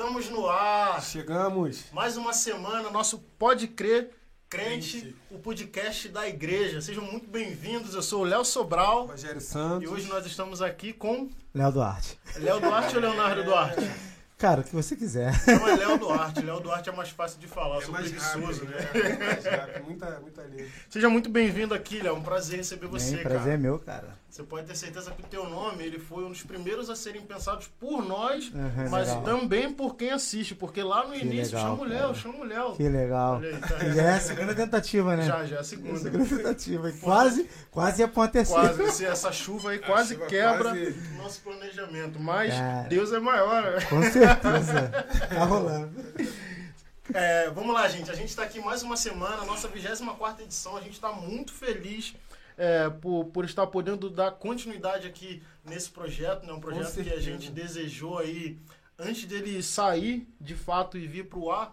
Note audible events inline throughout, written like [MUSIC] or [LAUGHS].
Estamos no ar. Chegamos. Mais uma semana, nosso Pode Crer Crente, o podcast da igreja. Sejam muito bem-vindos. Eu sou o Léo Sobral. Rogério Santos. E hoje nós estamos aqui com. Léo Duarte. Léo Duarte ou Leonardo Duarte? Cara, o que você quiser. [LAUGHS] Não, é Léo Duarte. Léo Duarte é mais fácil de falar, eu É sou mais preguiçoso, rápido, né? É mais rápido. Muita, muita linha. Seja muito bem-vindo aqui, Léo. Um prazer receber você, Bem, prazer é cara. meu, cara. Você pode ter certeza que o teu nome ele foi um dos primeiros a serem pensados por nós, Uhum, mas legal. também por quem assiste, porque lá no Que início legal, chama o Léo, cara. chama o Léo. Que legal. Aí, tá? E já é a segunda tentativa, né? Já, já é a segunda. Segunda tentativa. Quase, quase ia pra uma terceira. Quase, esse- essa chuva aí quase chuva quebra quase- o nosso planejamento. Mas Cara. Deus é maior. né? Com certeza. Tá rolando. É, vamos lá, gente. A gente está aqui mais uma semana, nossa 24 edição. A gente está muito feliz é, por, por estar podendo dar continuidade aqui nesse projeto. Né? Um projeto que a certeza. gente desejou aí antes dele sair de fato e vir para o ar.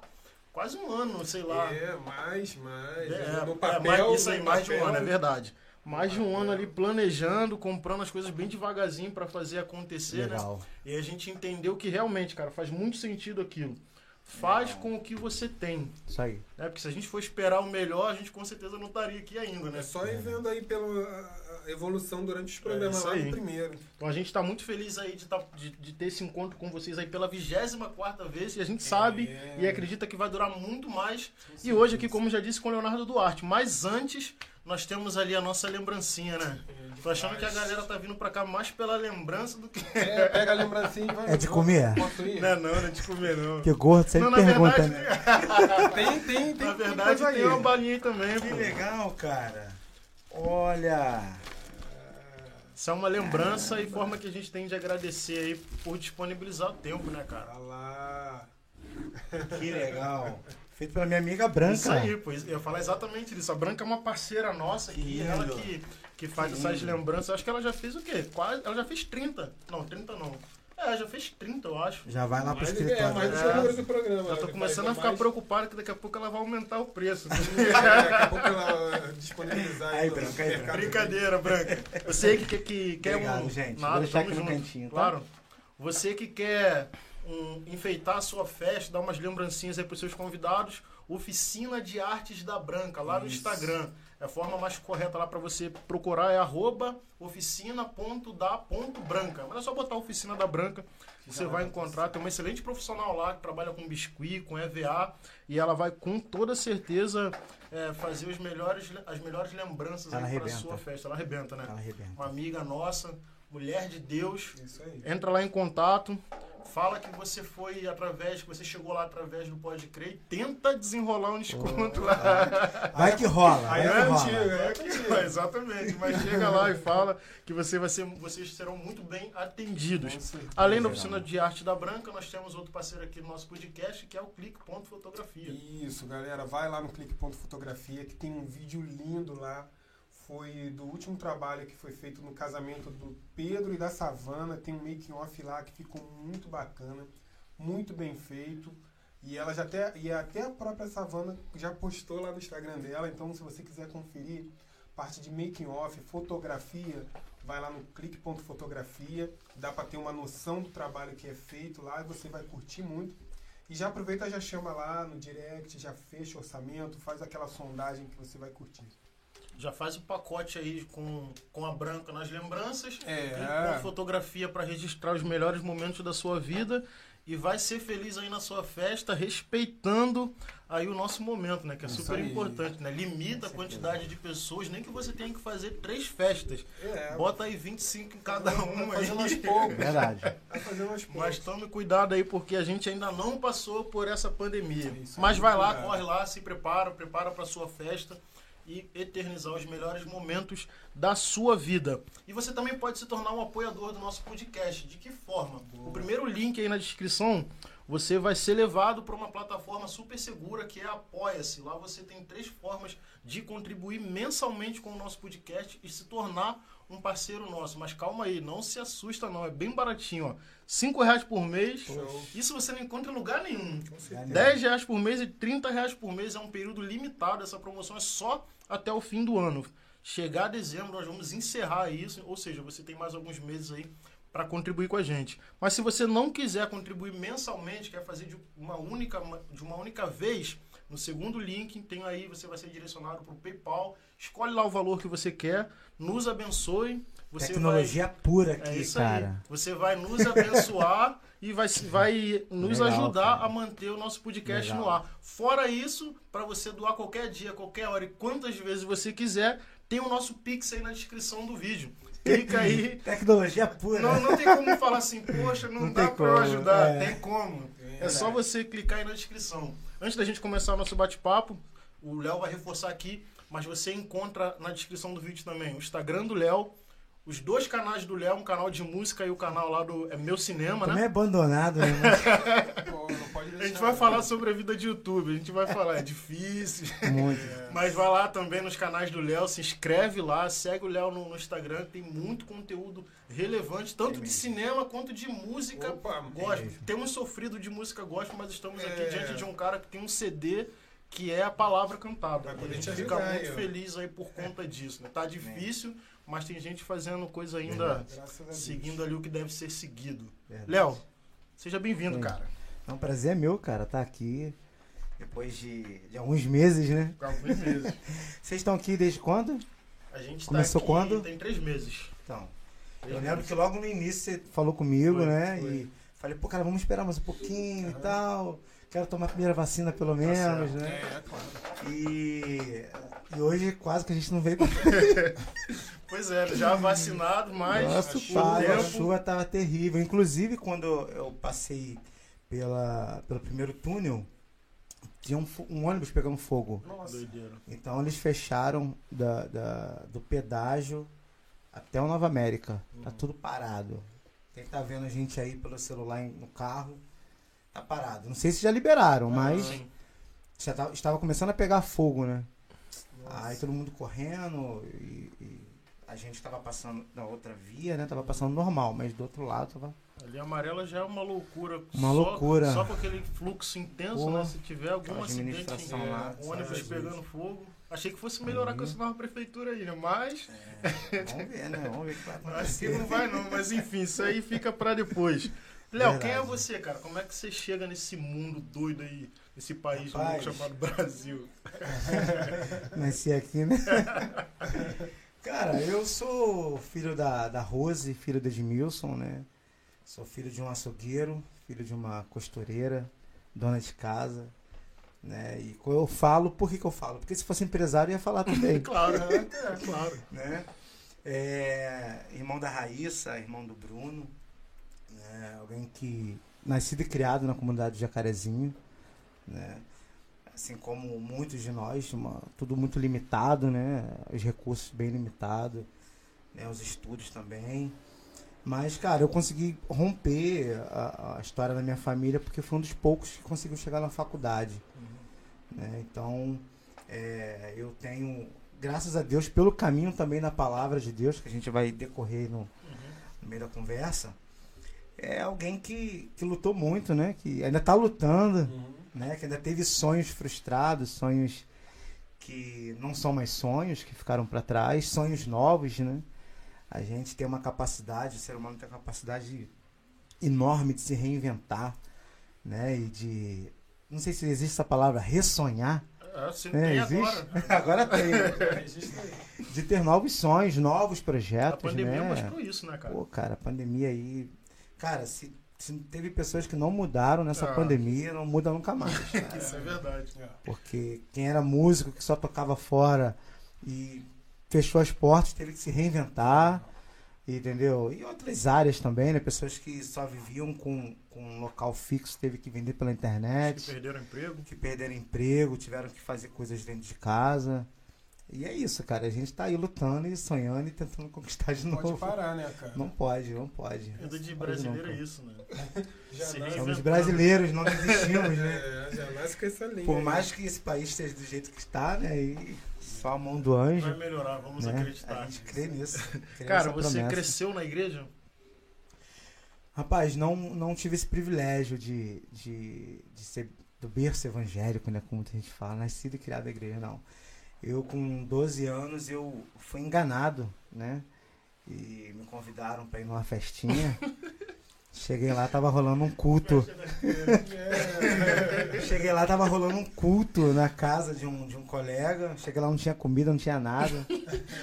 Quase um ano, sei lá. É, mais, mais. É, no é, papel. mais- isso aí, mais de um ano, é verdade. Mais de um ano ali planejando, comprando as coisas bem devagarzinho para fazer acontecer, né? Legal. E a gente entendeu que realmente, cara, faz muito sentido aquilo. Faz com o que você tem. Isso aí. Né? Porque se a gente for esperar o melhor, a gente com certeza não estaria aqui ainda, né? É só ir vendo aí pela evolução durante os programas isso lá aí. no primeiro. Então a gente está muito feliz aí de, tá- de, de ter esse encontro com vocês aí pela 24 vez. E a gente sabe É. e acredita que vai durar muito mais. E hoje aqui, como já disse, com o Leonardo Duarte. Mas antes, nós temos ali a nossa lembrancinha, né? Tô achando que a galera tá vindo pra cá mais pela lembrança do que... É, pega a lembrancinha e vai. É de comer? Não é não, não é de comer não. Porque gordo sempre Não, na pergunta, verdade, né? [LAUGHS] Tem, tem, tem. na tem verdade tem aí. uma balinha aí também, Que pô. legal, cara. Olha. Isso é uma lembrança e forma que a gente tem de agradecer aí por disponibilizar o tempo, né, cara? Olha lá. Que legal. Feito pela minha amiga Branca. Isso aí, pois eu ia falar exatamente isso. A Branca é uma parceira nossa aqui, Que ela lindo. que, que faz Que essas lembranças. Acho que ela já fez o quê? Quase, ela já fez 30. Não, 30 não. É, já fez 30, eu acho. Já vai lá pro Mais, é, escritório. mais do É. que o número do programa. Já tô né? começando a ficar mais- preocupado que daqui a pouco ela vai aumentar o preço. [LAUGHS] Daqui a pouco ela disponibilizar Aí, Branca, aí, mercado. Brincadeira, Branca. Você que, que, que quer Obrigado, um. gente. Nada, Vou deixar aqui no junto. cantinho, tá? Claro. Você que quer um, enfeitar a sua festa, dar umas lembrancinhas aí pros seus convidados, Oficina de Artes da Branca, lá no Isso. Instagram. É a forma mais correta lá para você procurar é arroba oficina.da.branca. Mas é só botar Oficina da Branca, você vai encontrar. Tem uma excelente profissional lá que trabalha com biscuit, com EVA, e ela vai com toda certeza é, fazer os melhores, as melhores lembranças para sua festa. Ela arrebenta, né? Ela arrebenta. Uma amiga nossa, mulher de Deus, Isso aí. entra lá em contato, fala que você foi através, que você chegou lá através do Pode Crer e tenta desenrolar um desconto lá. Vai que rola. Aí é que rola. antigo, é É, antigo. [LAUGHS] exatamente, mas chega lá e fala que você vai ser, vocês serão muito bem atendidos. Além da oficina de arte da Branca, nós temos outro parceiro aqui no nosso podcast, que é o Clique.fotografia. Isso, galera, vai lá no clique.fotografia que tem um vídeo lindo lá. Foi do último trabalho que foi feito no casamento do Pedro e da Savana. Tem um making off lá que ficou muito bacana, muito bem feito. E ela já até e até a própria Savana já postou lá no Instagram dela. Então, se você quiser conferir parte de making off, fotografia, vai lá no clique.fotografia. Dá para ter uma noção do trabalho que é feito lá e você vai curtir muito. E já aproveita, já chama lá no direct, já fecha o orçamento, faz aquela sondagem que você vai curtir. Já faz o pacote aí com, com a branca nas lembranças. É. Com fotografia para registrar os melhores momentos da sua vida e vai ser feliz aí na sua festa, respeitando aí o nosso momento, né? Que é Isso super aí. importante, né? Limita a quantidade de pessoas, nem que você tenha que fazer três festas. É, Bota aí 25 em cada um aos aí. poucos. Verdade. Vai fazendo aos poucos. Mas tome cuidado aí, porque a gente ainda não passou por essa pandemia. Isso aí, Mas vai lá, cuidado. corre lá, se prepara, prepara para sua festa e eternizar os melhores momentos da sua vida. E você também pode se tornar um apoiador do nosso podcast. De que forma? O primeiro link aí na descrição, você vai ser levado para uma plataforma super segura que é Apoia-se. Lá você tem três formas de contribuir mensalmente com o nosso podcast e se tornar um parceiro nosso. Mas calma aí, não se assusta não, é bem baratinho, ó. Cinco reais por mês. Show. Isso você não encontra em lugar nenhum. Certeza. 10 reais por mês e 30 reais por mês é um período limitado. Essa promoção é só até o fim do ano. Chegar a dezembro, nós vamos encerrar isso. Ou seja, você tem mais alguns meses aí para contribuir com a gente. Mas se você não quiser contribuir mensalmente, quer fazer de uma única, de uma única vez, no segundo link tem aí, você vai ser direcionado para o PayPal. Escolhe lá o valor que você quer, nos abençoe. Você Tecnologia vai, pura aqui, é isso cara. Aí. Você vai nos abençoar [LAUGHS] e vai, vai nos Legal, ajudar cara. a manter o nosso podcast Legal. no ar. Fora isso, para você doar qualquer dia, qualquer hora e quantas vezes você quiser, tem o nosso Pix aí na descrição do vídeo. Clica aí. [LAUGHS] Tecnologia pura. Não, não tem como falar assim, poxa, não, Não dá pra eu ajudar. é. Tem como. É só você clicar aí na descrição. Antes da gente começar o nosso bate-papo, o Léo vai reforçar aqui, mas você encontra na descrição do vídeo também o Instagram do Léo, os dois canais do Léo, um canal de música e o canal lá do é Meu Cinema, Também né? é abandonado, né? [LAUGHS] Pô, A gente vai né? falar sobre a vida de YouTube, a gente vai falar, é difícil. Muito. [LAUGHS] Mas vai lá também nos canais do Léo, se inscreve lá, segue o Léo no, no Instagram, tem muito conteúdo relevante, tanto de cinema quanto de música Opa, gospel. Temos sofrido de música gospel, mas estamos aqui É. diante de um cara que tem um CD que é a palavra cantada. Vai E poder a gente te fica ajudar muito ó. feliz aí por conta disso. Né? Tá difícil, mas tem gente fazendo coisa ainda Deus. seguindo ali o que deve ser seguido. Léo, seja bem-vindo, cara. É um prazer meu, cara, estar aqui. Depois de, de alguns meses, né? Alguns meses. [LAUGHS] Vocês estão aqui desde quando? A gente tá Começou aqui, quando? Tem três meses. Então, Três eu lembro meses. que logo no início você falou comigo, Foi, né? foi. E falei, pô, cara, vamos esperar mais um pouquinho Aham. e tal. Quero tomar a primeira vacina pelo Tá menos, certo. né? É, claro. E, e hoje quase que a gente não veio. [LAUGHS] Pois é, já vacinado, mas Nossa, pai, a tempo- chuva tava terrível. Inclusive, quando eu passei pela, pelo primeiro túnel, tinha um, um ônibus pegando fogo. Nossa. Doideira. Então eles fecharam da, da- do pedágio até o Nova América. Tá tudo parado. Quem tá vendo a gente aí pelo celular no carro, tá parado. Não sei se já liberaram, mas Sim. já tava- estava começando a pegar fogo, né? Nossa. Aí todo mundo correndo e, e a gente tava passando na outra via, né? Tava passando normal, mas do outro lado tava. Ali a amarela já é uma loucura. Uma Só- loucura. Só com aquele fluxo intenso, Pô, né? Se tiver algum acidente, em- lá, ônibus pegando fogo. Achei que fosse melhorar com Aí. essa nova prefeitura aí, né? Mas É, vamos ver, né? Vamos ver o que vai [LAUGHS] acho que acontecer. não vai não. Mas enfim, isso aí fica pra depois. [LAUGHS] Léo, quem é você, cara? Como é que você chega nesse mundo doido aí, nesse país Rapaz. chamado Brasil? [LAUGHS] Nasci aqui, né? [LAUGHS] Cara, eu sou filho da, da Rose, filho do Edmilson, né? Sou filho de um açougueiro, filho de uma costureira, dona de casa, né? E eu falo, por que, que eu falo? Porque se fosse empresário, eu ia falar também, [LAUGHS] Claro, né? É, claro. né? É, irmão da Raíssa, irmão do Bruno, né? alguém que nascido e criado na comunidade de Jacarezinho, né? Assim como muitos de nós, uma- tudo muito limitado, né? Os recursos bem limitados, né? Os estudos também. Mas, cara, eu consegui romper a, a história da minha família porque foi um dos poucos que conseguiu chegar na faculdade. né? Então, é, eu tenho, graças a Deus, pelo caminho também na palavra de Deus, que a gente vai decorrer no, Uhum. no meio da conversa, é alguém que, que lutou muito, né? Que ainda está lutando, Uhum. né? Que ainda teve sonhos frustrados, sonhos que não são mais sonhos, que ficaram para trás, sonhos novos, né? A gente tem uma capacidade, o ser humano tem uma capacidade enorme de se reinventar, né? E de, não sei se existe essa palavra, ressonhar. É, se É, tem existe? agora. [LAUGHS] Agora tem. né? [LAUGHS] De ter novos sonhos, novos A projetos, pandemia né? mostrou isso, né, cara? Pô, cara, a pandemia aí. Cara, se, se teve pessoas que não mudaram nessa Ah. pandemia, não muda nunca mais. [LAUGHS] cara. Isso é verdade. É. Porque quem era músico que só tocava fora e fechou as portas, teve que se reinventar, entendeu? E outras áreas também, né? Pessoas que só viviam com, com um local fixo, teve que vender pela Que internet, perderam emprego. que perderam emprego, tiveram que fazer coisas dentro de casa. E é isso, cara. A gente tá aí lutando e sonhando e tentando conquistar de Não novo. pode parar, né, cara? Não pode, não pode. Vida de Não pode não, brasileiro é isso, né? Já Somos brasileiros, não desistimos, né? [LAUGHS] É, já nasce com essa linha. Por aí. mais que esse país esteja do jeito que está, né? E só a mão do anjo. Vai melhorar, vamos né? acreditar. A gente crê nisso. crê [LAUGHS] Cara, você promessa. cresceu na igreja? Rapaz, não, não tive esse privilégio de, de, de ser do berço evangélico, né? Como muita gente fala, nascido e criado na igreja, não. Eu, com 12 anos, eu fui enganado, né? e me convidaram pra ir numa festinha. [LAUGHS] Cheguei lá, tava rolando um culto. [LAUGHS] Cheguei lá, tava rolando um culto na casa de um, de um colega. Cheguei lá, não tinha comida, não tinha nada. [LAUGHS]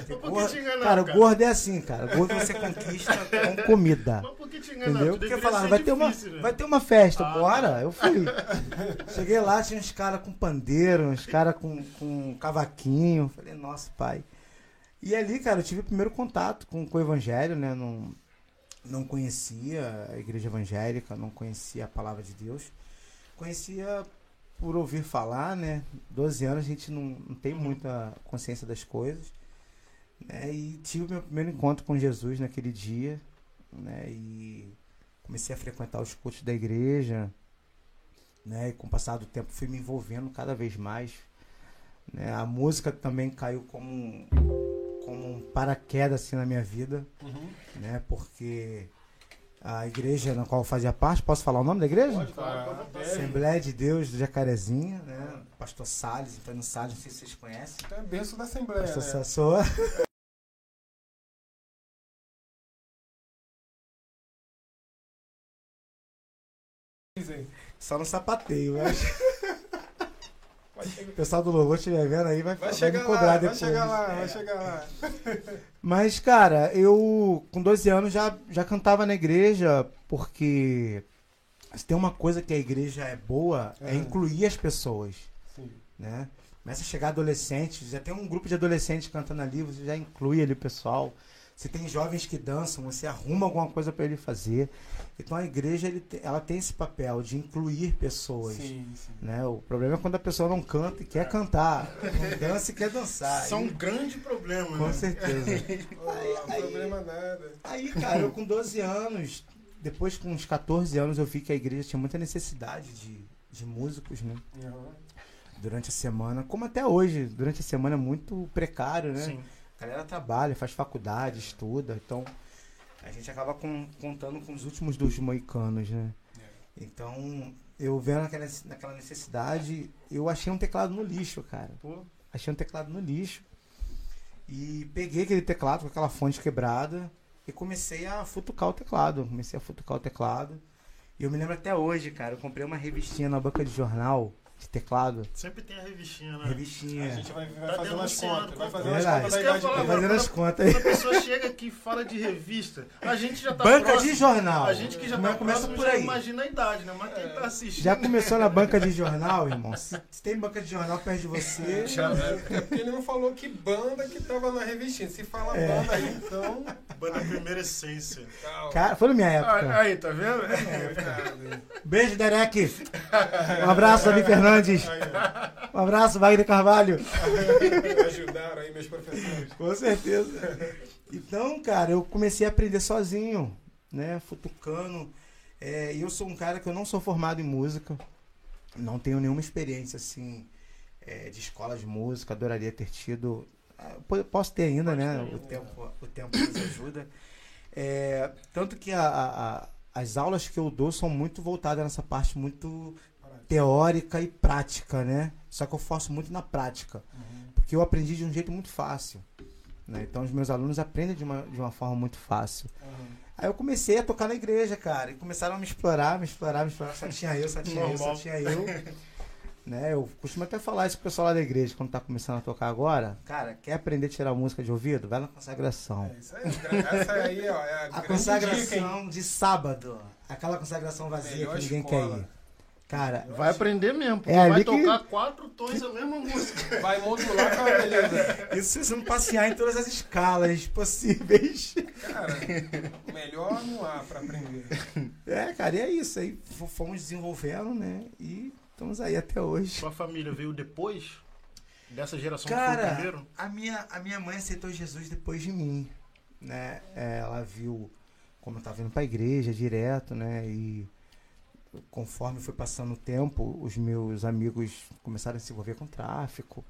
Que Gordo- te enganaram, cara, cara? gordo é assim, cara. Gordo você conquista com comida. Mas por? Entendeu? Porque falaram, vai ter, uma, difícil, né? vai ter uma festa, Ah, bora. Eu fui. [LAUGHS] Cheguei lá, tinha uns caras com pandeiro, uns caras com, com cavaquinho. Falei, nossa, pai. E ali, cara, eu tive o primeiro contato com, com o evangelho, né? Não, não conhecia a igreja evangélica, não conhecia a palavra de Deus. Conhecia por ouvir falar, né? 12 anos a gente não, não tem muita consciência das coisas. Né? E tive o meu primeiro encontro com Jesus naquele dia, né? E comecei a frequentar os cultos da igreja, né? E com o passar do tempo fui me envolvendo cada vez mais. Né? A música também caiu como um, como um paraquedas assim na minha vida, Uhum. né? Porque a igreja na qual eu fazia parte, posso falar o nome da igreja? Pode. Assembleia de Deus do Jacarezinho, né? Pastor Salles, Antônio Salles, não sei se vocês conhecem. É berço da Assembleia, Pastor né? Dizem. Só no sapateio, mas Vai [LAUGHS] o pessoal do louvor estiver vendo aí vai, vai vai chegar me cobrar lá, vai depois. chegar lá, É. vai chegar lá. [LAUGHS] Mas, cara, eu com 12 anos já, já cantava na igreja, porque se tem uma coisa que a igreja é boa, é Aham. incluir as pessoas, Sim. né? Começa a chegar adolescentes, já tem um grupo de adolescentes cantando ali, você já inclui ali o pessoal. Se tem jovens que dançam, você arruma alguma coisa para ele fazer. Então a igreja ele ela tem esse papel de incluir pessoas. Sim, sim. Né? O problema é quando a pessoa não canta e quer cantar, não dança e quer dançar. Isso é um Aí- grande problema, com né? certeza. [LAUGHS] Não aí- problema nada. Aí, cara, eu com 12 anos, depois com uns 14 anos, eu vi que a igreja tinha muita necessidade de, de músicos, né? Uhum. Durante a semana, como até hoje, durante a semana é muito precário, né? Sim. A galera trabalha, faz faculdade, estuda, então a gente acaba com- contando com os últimos dos moicanos, né? Então, eu vendo naquela, naquela necessidade, eu achei um teclado no lixo, cara. Pô, Achei um teclado no lixo. E peguei aquele teclado com aquela fonte quebrada e comecei a futucar o teclado. Comecei a futucar o teclado. E eu me lembro até hoje, cara, eu comprei uma revistinha na banca de jornal de teclado. sempre tem a revistinha, né? Revistinha. A gente vai, vai Tá fazer umas denunciando contas. Vai umas Verdade. contas dele. fazendo as contas. Quando a pessoa chega aqui e fala de revista, a gente já tá Banca próximo. de jornal. A gente que já Mas tá começa próximo por já aí. imagina a idade, né? Mas quem tá assistindo... Já começou na banca de jornal, irmão? Se, se tem banca de jornal perto de você. Já, é porque ele não falou que banda que tava na revistinha. Se fala É. banda aí, então. Banda Primeira Essência. Calma. Cara, foi na minha época. Aí, tá vendo? Beijo, Derek. Um abraço, Davi Fernandes. Aí, Um abraço, Wagner Carvalho. ajudaram aí meus professores. Com certeza. Então, cara, eu comecei a aprender sozinho, né? Futucando. É, e eu sou um cara que eu não sou formado em música. Não tenho nenhuma experiência, assim, é, de escola de música. Adoraria ter tido. Ah, po- Posso ter ainda, Pode né? ter. O tempo, o tempo nos ajuda. É, tanto que a- a- a- as aulas que eu dou são muito voltadas nessa parte muito teórica e prática, né? Só que eu faço muito na prática porque eu aprendi de um jeito muito fácil. né? Então os meus alunos aprendem de uma, de uma forma muito fácil. Aí eu comecei a tocar na igreja, cara, e começaram a me explorar, me explorar, me explorar. Só tinha eu, só tinha eu, só Normal. tinha eu. [LAUGHS] né? Eu costumo até falar isso pro pessoal lá da igreja, quando tá começando a tocar agora. Cara, quer aprender a tirar música de ouvido? Vai na consagração. É isso aí. Essa aí, ó, é a, A consagração dica, de sábado. Aquela consagração vazia Melhor que ninguém escola. quer ir. Cara, Vai aprender mesmo, porque É vai ali que- tocar quatro tons a mesma música. [LAUGHS] Vai modular com a beleza. isso se você não passear em todas as escalas possíveis. Cara, melhor não há pra aprender. É, cara, e é isso. Aí fomos desenvolvendo, né? E estamos aí até hoje. Sua família veio depois dessa geração que foi o Cara, primeiro? a minha, a minha mãe aceitou Jesus depois de mim, né? É, Ela viu como eu tava indo pra igreja direto, né? E conforme foi passando o tempo, os meus amigos começaram a se envolver com tráfico,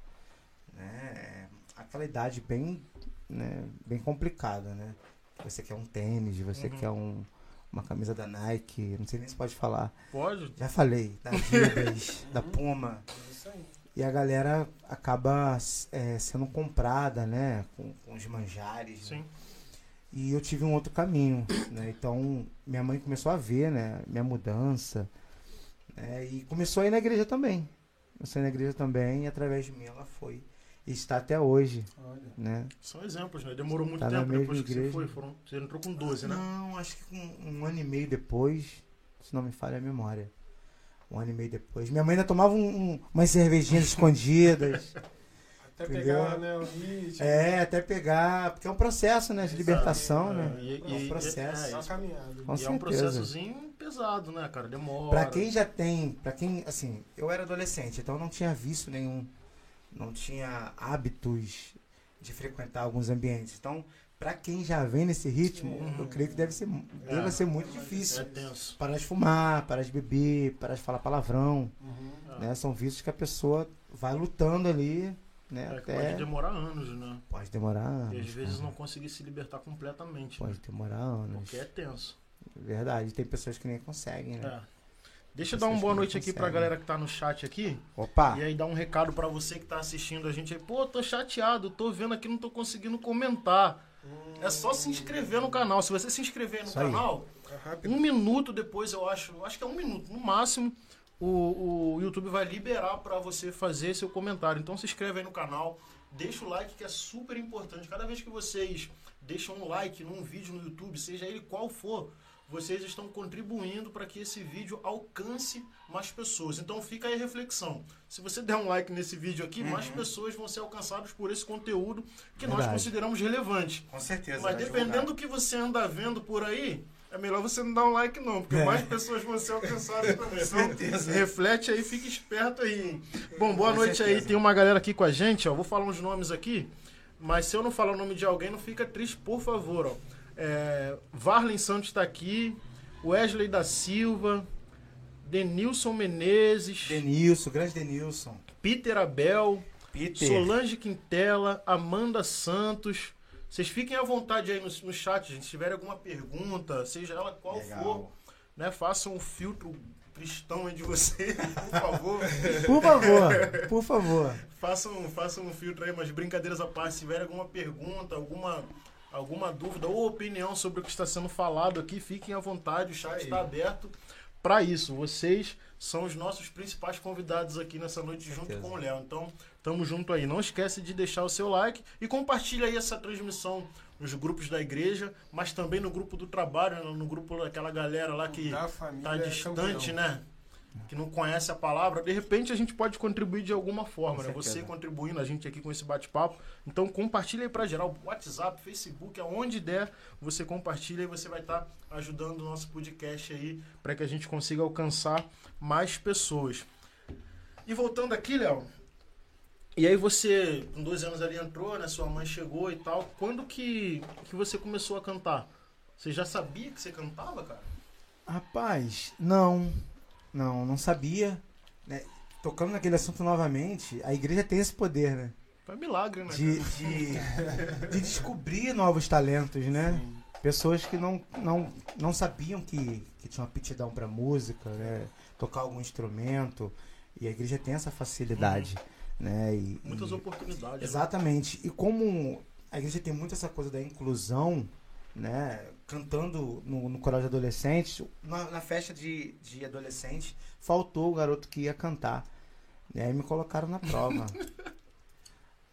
né? Aquela idade bem, né? bem complicada, né? Você quer um tênis, você Uhum. quer um, uma camisa da Nike, não sei nem se pode falar. Pode? Já falei, da Adidas, [LAUGHS] da Puma. É isso aí. E a galera acaba é, sendo comprada, né? Com, com os manjares. né? E eu tive um outro caminho, né? Então, minha mãe começou a ver, né? Minha mudança. né? E começou a ir na igreja também. Começou a ir na igreja também e através de mim ela foi. E está até hoje, Olha. né? São exemplos, né? Demorou muito Tá tempo depois que você igreja. foi. Foram, você entrou com 12, né? Não, acho que um, um ano e meio depois, se não me falha a memória. Um ano e meio depois. Minha mãe ainda tomava um, um- umas cervejinhas [LAUGHS] escondidas. Até Entendeu? pegar, né, o ritmo. É, até pegar. Porque é um processo, né? De libertação, É, né? E, É um e- processo. é, É isso. caminhada. Com e é um processozinho pesado, né, cara? Demora. Pra quem já tem, pra quem, assim, eu era adolescente, então eu não tinha vício nenhum, não tinha hábitos de frequentar alguns ambientes. Então, pra quem já vem nesse ritmo, Sim. eu creio que deve ser, deve É. ser muito difícil. É tenso. Parar de fumar, parar de beber, parar de falar palavrão, Uhum. É. né? São vícios que a pessoa vai lutando ali, né? É Até pode demorar anos, né? pode demorar E anos. às vezes cara. não conseguir se libertar completamente. Pode Né? demorar anos. Porque é tenso. Verdade, tem pessoas que nem conseguem, né? É. Deixa eu dar uma boa noite aqui pra galera que tá no chat aqui. Opa! E aí dar um recado pra você que tá assistindo a gente aí. Pô, tô chateado, tô vendo aqui, não tô conseguindo comentar. É só se inscrever no canal. Se você se inscrever no Isso canal, É um minuto depois, eu acho, acho que é um minuto, no máximo, o, o YouTube vai liberar pra você fazer seu comentário. Então se inscreve aí no canal, deixa o like que é super importante. Cada vez que vocês deixam um like num vídeo no YouTube, seja ele qual for, vocês estão contribuindo para que esse vídeo alcance mais pessoas. Então fica aí a reflexão. Se você der um like nesse vídeo aqui, mais pessoas vão ser alcançadas por esse conteúdo que nós Verdade. consideramos relevante. Com certeza. Mas dependendo do que você anda vendo por aí, é melhor você não dar um like não, porque mais pessoas vão ser alcançadas também. Então, certeza. reflete aí, fica esperto aí. Bom, boa Com noite aí. certeza. Tem uma galera aqui com a gente, ó. Vou falar uns nomes aqui, mas se eu não falar o nome de alguém, não fica triste, por favor, ó. É, Varlen Santos está aqui, Wesley da Silva, Denilson Menezes, Denilson, grande Denilson. Peter Abel, Peter. Solange Quintela, Amanda Santos. Vocês fiquem à vontade aí no, no chat, gente. Se tiver alguma pergunta, seja ela qual Legal. for, né? Façam um filtro cristão aí de vocês, [LAUGHS] por favor. Por favor, por favor. façam, façam um filtro aí, mas brincadeiras à parte. Se tiver alguma pergunta, alguma, alguma dúvida ou opinião sobre o que está sendo falado aqui, fiquem à vontade. O chat está aberto para isso. Vocês são os nossos principais convidados aqui nessa noite junto com o Léo. Então, tamo junto aí. Não esquece de deixar o seu like e compartilha aí essa transmissão nos grupos da igreja, mas também no grupo do trabalho, né? no grupo daquela galera lá que tá é distante, campeão. né? Que não conhece a palavra, de repente a gente pode contribuir de alguma forma, Com né? Você contribuindo, a gente aqui com esse bate-papo. Então compartilha aí pra geral, WhatsApp, Facebook, aonde der, você compartilha e você vai estar ajudando o nosso podcast aí para que a gente consiga alcançar mais pessoas. E voltando aqui, Léo, e aí você, com 12 anos ali entrou, né? Sua mãe chegou e tal. Quando que, que você começou a cantar? Você já sabia que você cantava, cara? Rapaz, não. Não, não sabia. né? Tocando naquele assunto novamente, a igreja tem esse poder, né? Foi um milagre, né? De, de, de descobrir novos talentos, né? Pessoas que não, não, não sabiam que, que tinham aptidão para música, né? Tocar algum instrumento. E a igreja tem essa facilidade, né? E, Muitas e- oportunidades. né? Exatamente. E como a igreja tem muito essa coisa da inclusão, né? Cantando no, no coral de adolescentes, na, na festa de, de adolescentes, faltou o garoto que ia cantar. E aí me colocaram na prova. [LAUGHS]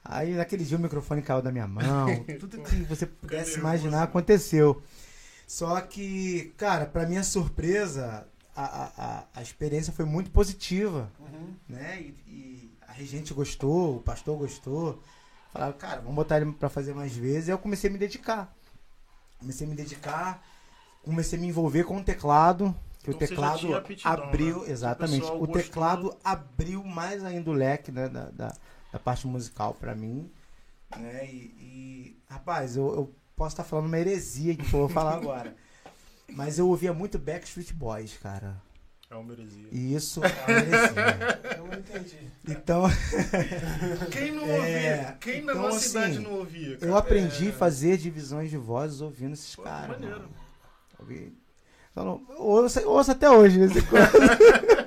Aí naquele dia o microfone caiu da minha mão, tudo que [LAUGHS] você pudesse imaginar aconteceu. Só que, cara, pra minha surpresa, a, a, a, a experiência foi muito positiva Uhum. né? E, e a regente gostou, o pastor gostou. Falaram, cara, vamos botar ele pra fazer mais vezes. Aí eu comecei a me dedicar. Comecei a me dedicar, comecei a me envolver com o teclado. Que Então o teclado aptidão, abriu, né? exatamente. O O gostou. teclado abriu mais ainda o leque né, da, da, da parte musical pra mim. Né? E, e, rapaz, eu, eu posso estar falando uma heresia que eu vou falar [LAUGHS] agora. Mas eu ouvia muito Backstreet Boys, cara. É uma heresia. E isso é uma heresia. [LAUGHS] Eu não entendi. Então, [LAUGHS] Quem não É, ouvia? Quem na então, nossa assim, idade não ouvia? cara? eu aprendi É. a fazer divisões de vozes ouvindo esses Pô, caras. maneiro. mano. Ouvi- Então, não- ouço, ouço até hoje, de vez em quando. [LAUGHS]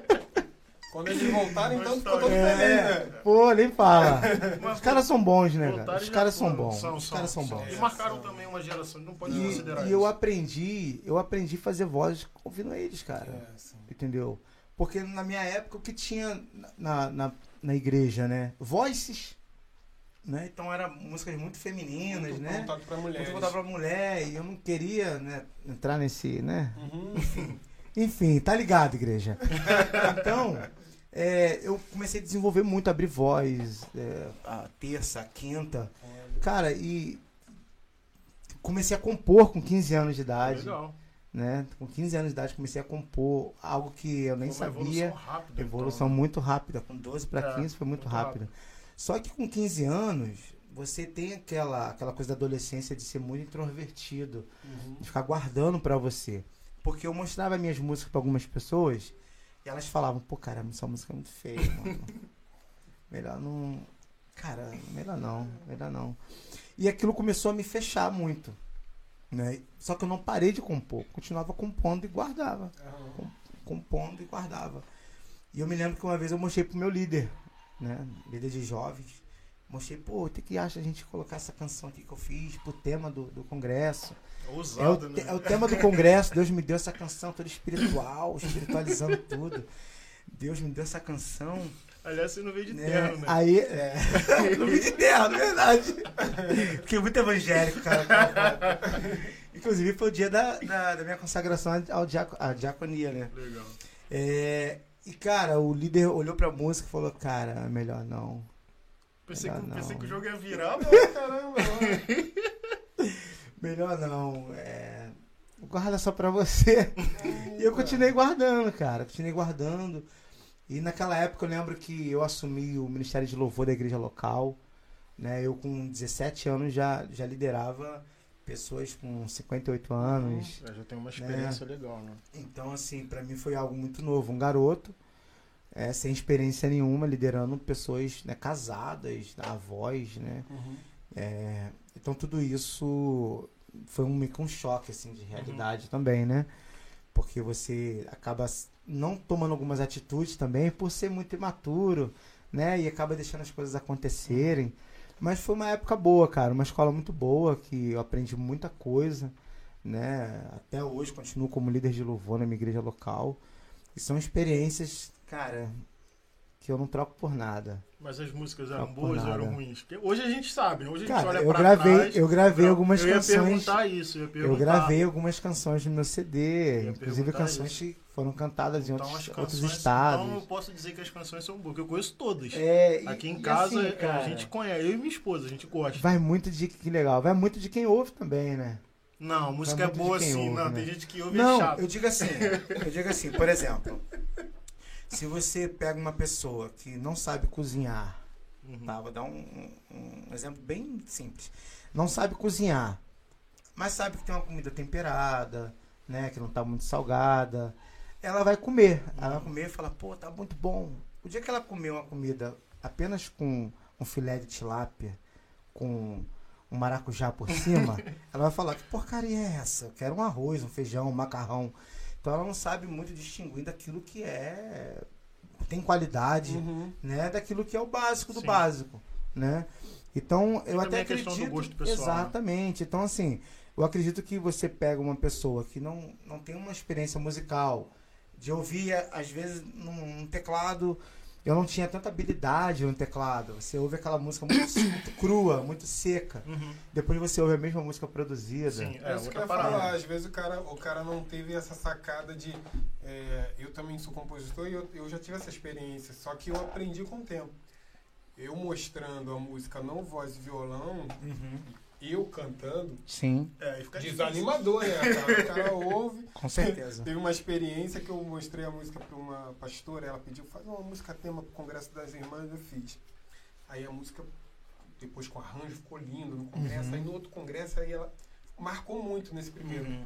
Quando eles voltaram, então ficou todo É. feliz, né? Pô, nem fala. Mas Os caras são bons, né, cara? Os e caras são bons. São, Os caras são são. bons. E marcaram também uma geração, não pode considerar E, e isso. eu aprendi, eu aprendi a fazer voz ouvindo eles, cara. É, sim. Entendeu? Porque na minha época o que tinha na, na, na igreja, né? Voices. Né? Então eram músicas muito femininas, Muito né? voltado pra mulheres. Muito voltado mulher. E eu não queria né, entrar nesse, né? Uhum. Enfim, tá ligado, igreja. [LAUGHS] Então, é, eu comecei a desenvolver muito, abrir voz, é, a terça, a quinta. Cara, e comecei a compor com 15 anos de idade. Legal. Né? Com 15 anos de idade comecei a compor algo que eu nem sabia. Evolução rápida. Evolução então, muito rápida. Com 12 para É, 15 foi muito, muito rápida. Só que com 15 anos, você tem aquela, aquela coisa da adolescência de ser muito introvertido, Uhum. de ficar guardando pra você. Porque eu mostrava minhas músicas pra algumas pessoas e elas falavam: pô, cara, essa música é muito feia, mano. [LAUGHS] melhor não. Cara, melhor não, melhor não. E aquilo começou a me fechar muito. Né? Só que eu não parei de compor, continuava compondo e guardava Aham. compondo e guardava. E eu me lembro que uma vez eu mostrei pro meu líder, né? Líder de jovens. Mostrei, pô, o que, que acha a gente colocar essa canção aqui que eu fiz pro tema do, do congresso? É o, Ousado, te- né? é o tema do congresso, Deus me deu essa canção toda espiritual, espiritualizando tudo. Deus me deu essa canção. Aliás, você não veio de né? terno, né? Aí, é. [LAUGHS] não vi de terno, verdade. Fiquei muito evangélico, cara. Inclusive foi o dia da, da, da minha consagração ao diaco, à diaconia, né? Legal. É, e cara, o líder olhou pra música e falou, cara, melhor não. Pensei, que, Melhor pensei não. que o jogo ia virar, mas [LAUGHS] Caramba. Melhor não. É, guarda só pra você. [LAUGHS] E eu continuei guardando, cara. Continuei guardando. E naquela época eu lembro que eu assumi o Ministério de Louvor da igreja local. Né? Eu com 17 anos já, já liderava pessoas com 58 anos. É, já tem uma experiência legal, né? Então, assim, pra mim foi algo muito novo. Um garoto, é, sem experiência nenhuma, liderando pessoas né, casadas, avós, né? Uhum. É, então, tudo isso foi um, um choque, assim, de realidade também, né? Porque você acaba não tomando algumas atitudes também por ser muito imaturo, né? E acaba deixando as coisas acontecerem. Mas foi uma época boa, cara. Uma escola muito boa, que eu aprendi muita coisa, né? Até hoje continuo como líder de louvor na minha igreja local. E são experiências, cara, que eu não troco por nada. Mas as músicas eram boas ou eram ruins? Porque hoje a gente sabe, né? hoje a gente olha eu pra gravei, trás. eu gravei algumas eu ia canções. perguntar isso, eu ia perguntar. Eu gravei algumas canções no meu CD, ia inclusive canções isso. que foram cantadas em Então, outros, as outros canções, estados. então eu posso dizer que as canções são boas, eu conheço todas. É, e- Aqui em e casa assim, é, cara, a gente conhece, eu e minha esposa, a gente gosta. vai muito de que legal, vai muito de quem ouve também, né? Não, música é boa sim, ouve, não, né? tem gente que ouve Não, é chato. eu digo assim, eu digo assim, por exemplo, se você pega uma pessoa que não sabe cozinhar, Uhum. tá? Vou dar um, um- exemplo bem simples. Não sabe cozinhar, mas sabe que tem uma comida temperada, né? Que não tá muito salgada. Ela vai comer. Ela vai comer e fala, pô, tá muito bom. O dia que ela comer uma comida apenas com um filé de tilápia, com um maracujá por cima, [LAUGHS] ela vai falar, que porcaria é essa? Eu quero um arroz, um feijão, um macarrão. Então ela não sabe muito distinguir daquilo que é tem qualidade, Uhum. né, daquilo que é o básico do Sim. básico, né? Então, eu até do acredito, gosto pessoal, né? exatamente. Então, assim, eu acredito que você pega uma pessoa que não, não tem uma experiência musical, de ouvir às vezes num teclado, eu não tinha tanta habilidade no teclado. Você ouve aquela música muito, muito crua, muito seca. Uhum. Depois você ouve a mesma música produzida. Sim, É, é, isso que eu ia falar. Às vezes o cara, o cara não teve essa sacada de. é, eu também sou compositor e eu, eu já tive essa experiência, só que eu aprendi com o tempo. Eu mostrando a música não voz e violão, Uhum. Eu cantando, Sim, É, fica difícil. desanimador, né? [LAUGHS] Cara? O cara ouve. [LAUGHS] com certeza. Teve uma experiência que eu mostrei a música para uma pastora, ela pediu, faz uma música tema pro Congresso das Irmãs, eu fiz. Aí a música, depois com arranjo, ficou lindo no congresso. Uhum. Aí no outro congresso, aí ela marcou muito nesse primeiro. Uhum.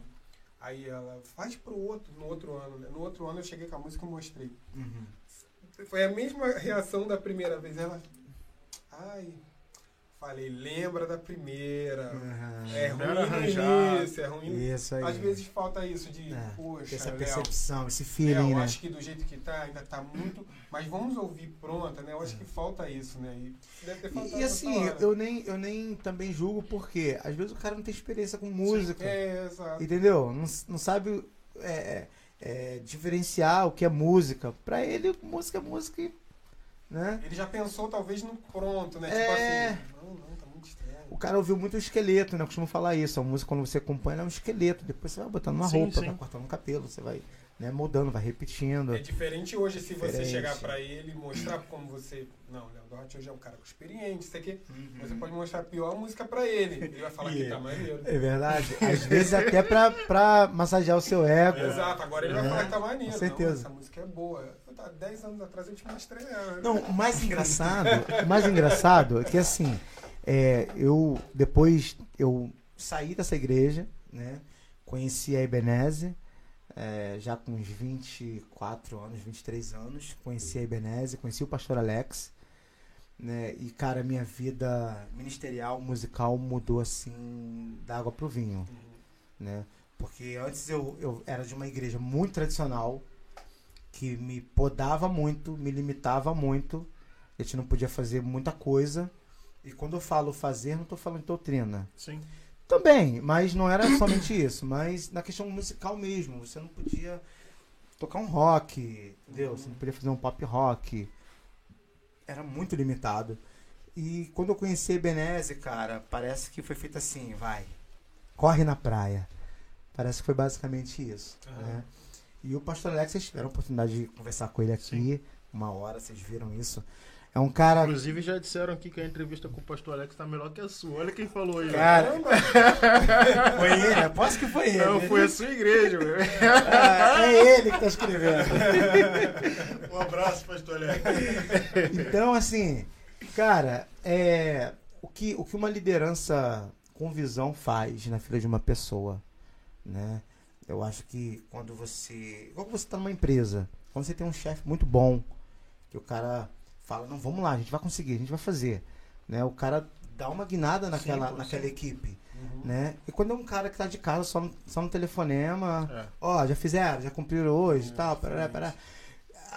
Aí ela faz pro outro, no outro ano, né? No outro ano eu cheguei com a música e mostrei. Uhum. Foi a mesma reação da primeira vez. Ela, ai, Falei, lembra da primeira. Aham. É ruim no arranjado. início, é ruim. Isso aí. Às vezes falta isso de, É, poxa, essa Léo, percepção, esse é, feeling, eu né? acho que do jeito que tá, ainda tá muito. [LAUGHS] Mas vamos ouvir pronta, né? Eu acho que falta isso, né? E deve ter faltado E, e assim, hora. eu nem, eu nem também julgo porque às vezes o cara não tem experiência com música. É, exato. Entendeu? Não, não sabe é, é, diferenciar o que é música. Pra ele, música é música e. Né? Ele já pensou talvez no pronto, né? É. Tipo assim, não, não, tá muito estranho. O cara ouviu muito o esqueleto, né? Eu costumo falar isso. A música, quando você acompanha, ela é um esqueleto. Depois você vai botando uma Sim, roupa, sim. vai cortando um cabelo, você vai né, moldando, vai repetindo. É diferente hoje se você Diferente. chegar pra ele e mostrar como você. Não, Léo Duarte hoje é um cara com experiente, isso aqui. Você pode mostrar a pior música pra ele. Ele vai falar [LAUGHS] que Yeah. tá maneiro. É verdade. Às vezes até pra, pra massagear o seu ego. Exato, agora ele vai É, falar que tá maneiro. com certeza. Não, essa música é boa. Eu, tá, 10 anos atrás eu te mostrei ela. Não, o mais engraçado, o mais engraçado é que assim, é, eu depois eu saí dessa igreja, né? Conheci a Ebenezer, é, já com uns 24 anos, 23 anos, conheci a Ebenezer, conheci o pastor Alex, né? E cara, minha vida ministerial, musical mudou assim da água pro vinho, né? Porque antes eu, eu era de uma igreja muito tradicional, que me podava muito, me limitava muito. A gente não podia fazer muita coisa. E quando eu falo fazer, não estou falando doutrina. Sim. Também, mas não era somente isso. Mas na questão musical mesmo. Você não podia tocar um rock, entendeu? Você não podia fazer um pop rock. Era muito limitado. E quando eu conheci Ebenezer, cara, parece que foi feito assim, vai. Corre na praia. Parece que foi basicamente isso. Aham. Né? E o pastor Alex, vocês tiveram a oportunidade de conversar com ele aqui. Sim. Uma hora, vocês viram isso. É um cara. Inclusive já disseram aqui que a entrevista com o pastor Alex tá melhor que a sua. Olha quem falou aí. Cara, foi ele, aposto que foi ele. Não, foi a sua igreja, meu. Ah, é ele que tá escrevendo. Um abraço, pastor Alex. Então, assim, cara, é, o, que, o que uma liderança com visão faz na fila de uma pessoa, né? Eu acho que quando você. Igual você tá numa empresa, quando você tem um chefe muito bom, que o cara fala, não, vamos lá, a gente vai conseguir, a gente vai fazer. Né? O cara dá uma guinada naquela, naquela equipe. Uhum. Né? E quando é um cara que tá de casa só no, só no telefonema, É. ó, já fizeram, já cumpriram hoje e É, tal, parará, parará.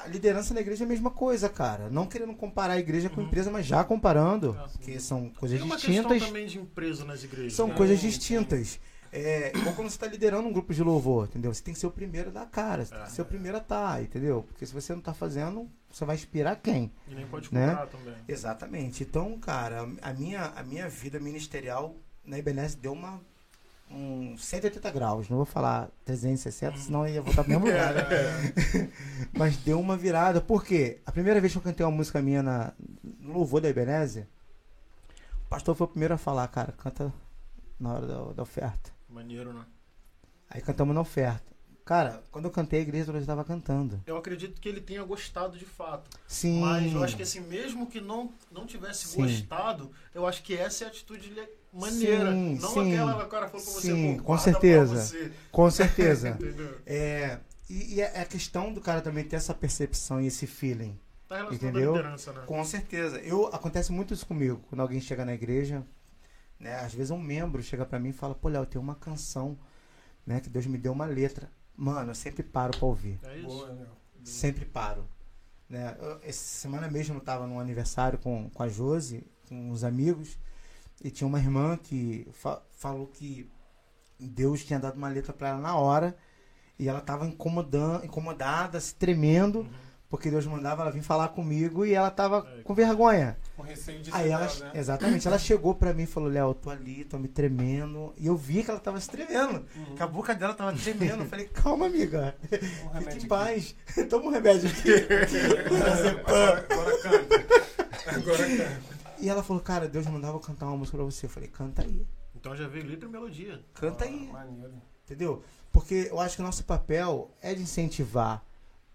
A liderança na igreja é a mesma coisa, cara. Não querendo comparar a igreja com a Uhum. empresa, mas já comparando, Ah, sim. que são coisas Tem uma distintas. questão também de empresa nas igrejas. São né? coisas distintas. É, igual quando você está liderando um grupo de louvor, entendeu? Você tem que ser o primeiro da cara, você tem É. que ser o primeiro a estar, entendeu? Porque se você não está fazendo, você vai inspirar quem? E nem pode Né? cobrar também. Exatamente. Então, cara, a minha, a minha vida ministerial na IBNS deu uma um 180 graus. Não vou falar 360, senão eu ia voltar pro mesmo [LAUGHS] lugar. né? [LAUGHS] Mas deu uma virada. Por quê? A primeira vez que eu cantei uma música minha na, no louvor da Ebenezer, o pastor foi o primeiro a falar, cara, canta na hora da, da oferta. Maneiro, né? Aí cantamos na oferta. Cara, quando eu cantei, a igreja toda estava cantando. Eu acredito que ele tenha gostado de fato. Sim. Mas eu acho que assim, mesmo que não, não tivesse Sim. gostado, eu acho que essa é a atitude maneira. Sim, não sim. aquela que o cara falou pra você, Sim, com certeza. [LAUGHS] Com certeza. É, e, e é a questão do cara também ter essa percepção e esse feeling. Tá Entendeu? né? Com certeza. Eu acontece muito isso comigo. Quando alguém chega na igreja, né? Às vezes um membro chega pra mim e fala: "Pô, Léo, tem uma canção, né, que Deus me deu uma letra". Mano, eu sempre paro pra ouvir. É isso? Boa, Léo. Sempre paro. Né? Eu- essa semana mesmo eu tava num aniversário com, com a Josi, com uns amigos, e tinha uma irmã que fa- falou que Deus tinha dado uma letra pra ela na hora, e ela tava incomodando, incomodada, se tremendo, Uhum. Porque Deus mandava ela vir falar comigo e ela tava É. com vergonha. Com receio de Aí ela, né? exatamente, ela chegou pra mim e falou: Léo, eu tô ali, tô me tremendo. E eu vi que ela tava se tremendo, Uhum. que a boca dela tava tremendo. Eu falei: calma, amiga, Um fique em paz. [LAUGHS] Toma um remédio aqui. Agora, [LAUGHS] agora canta. Agora canta. E ela falou: cara, Deus mandava eu cantar uma música pra você. Eu falei: canta aí, Então já veio letra e melodia. canta aí. Maneiro. Entendeu? Porque eu acho que o nosso papel é de incentivar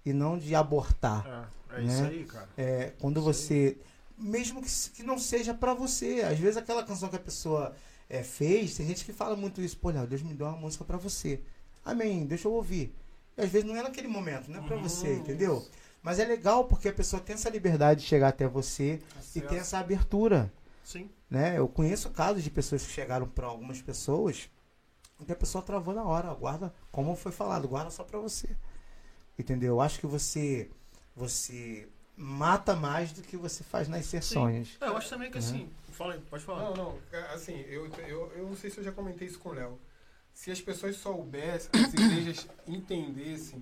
e não de abortar. É, é Né? isso aí, cara. É, quando Isso você. Mesmo que, que não seja pra você. Às vezes aquela canção que a pessoa é, fez, tem gente que fala muito isso. Pô, Léo, Deus me deu uma música pra você. Amém, deixa eu ouvir. E às vezes não é naquele momento, não é pra Uhum. você, entendeu? Mas é legal porque a pessoa tem essa liberdade de chegar até você Tá e ter essa abertura. Sim. Né? Eu conheço casos de pessoas que chegaram para algumas pessoas e a pessoa travou na hora. Guarda, como foi falado, guarda só para você. Entendeu? Eu acho que você você mata mais do que você faz nas sessões. É, eu acho também que Né? assim. Fala aí, pode falar. Não, não, é, assim, eu, eu, eu não sei se eu já comentei isso com o Léo. Se as pessoas soubessem, as igrejas [COUGHS] entendessem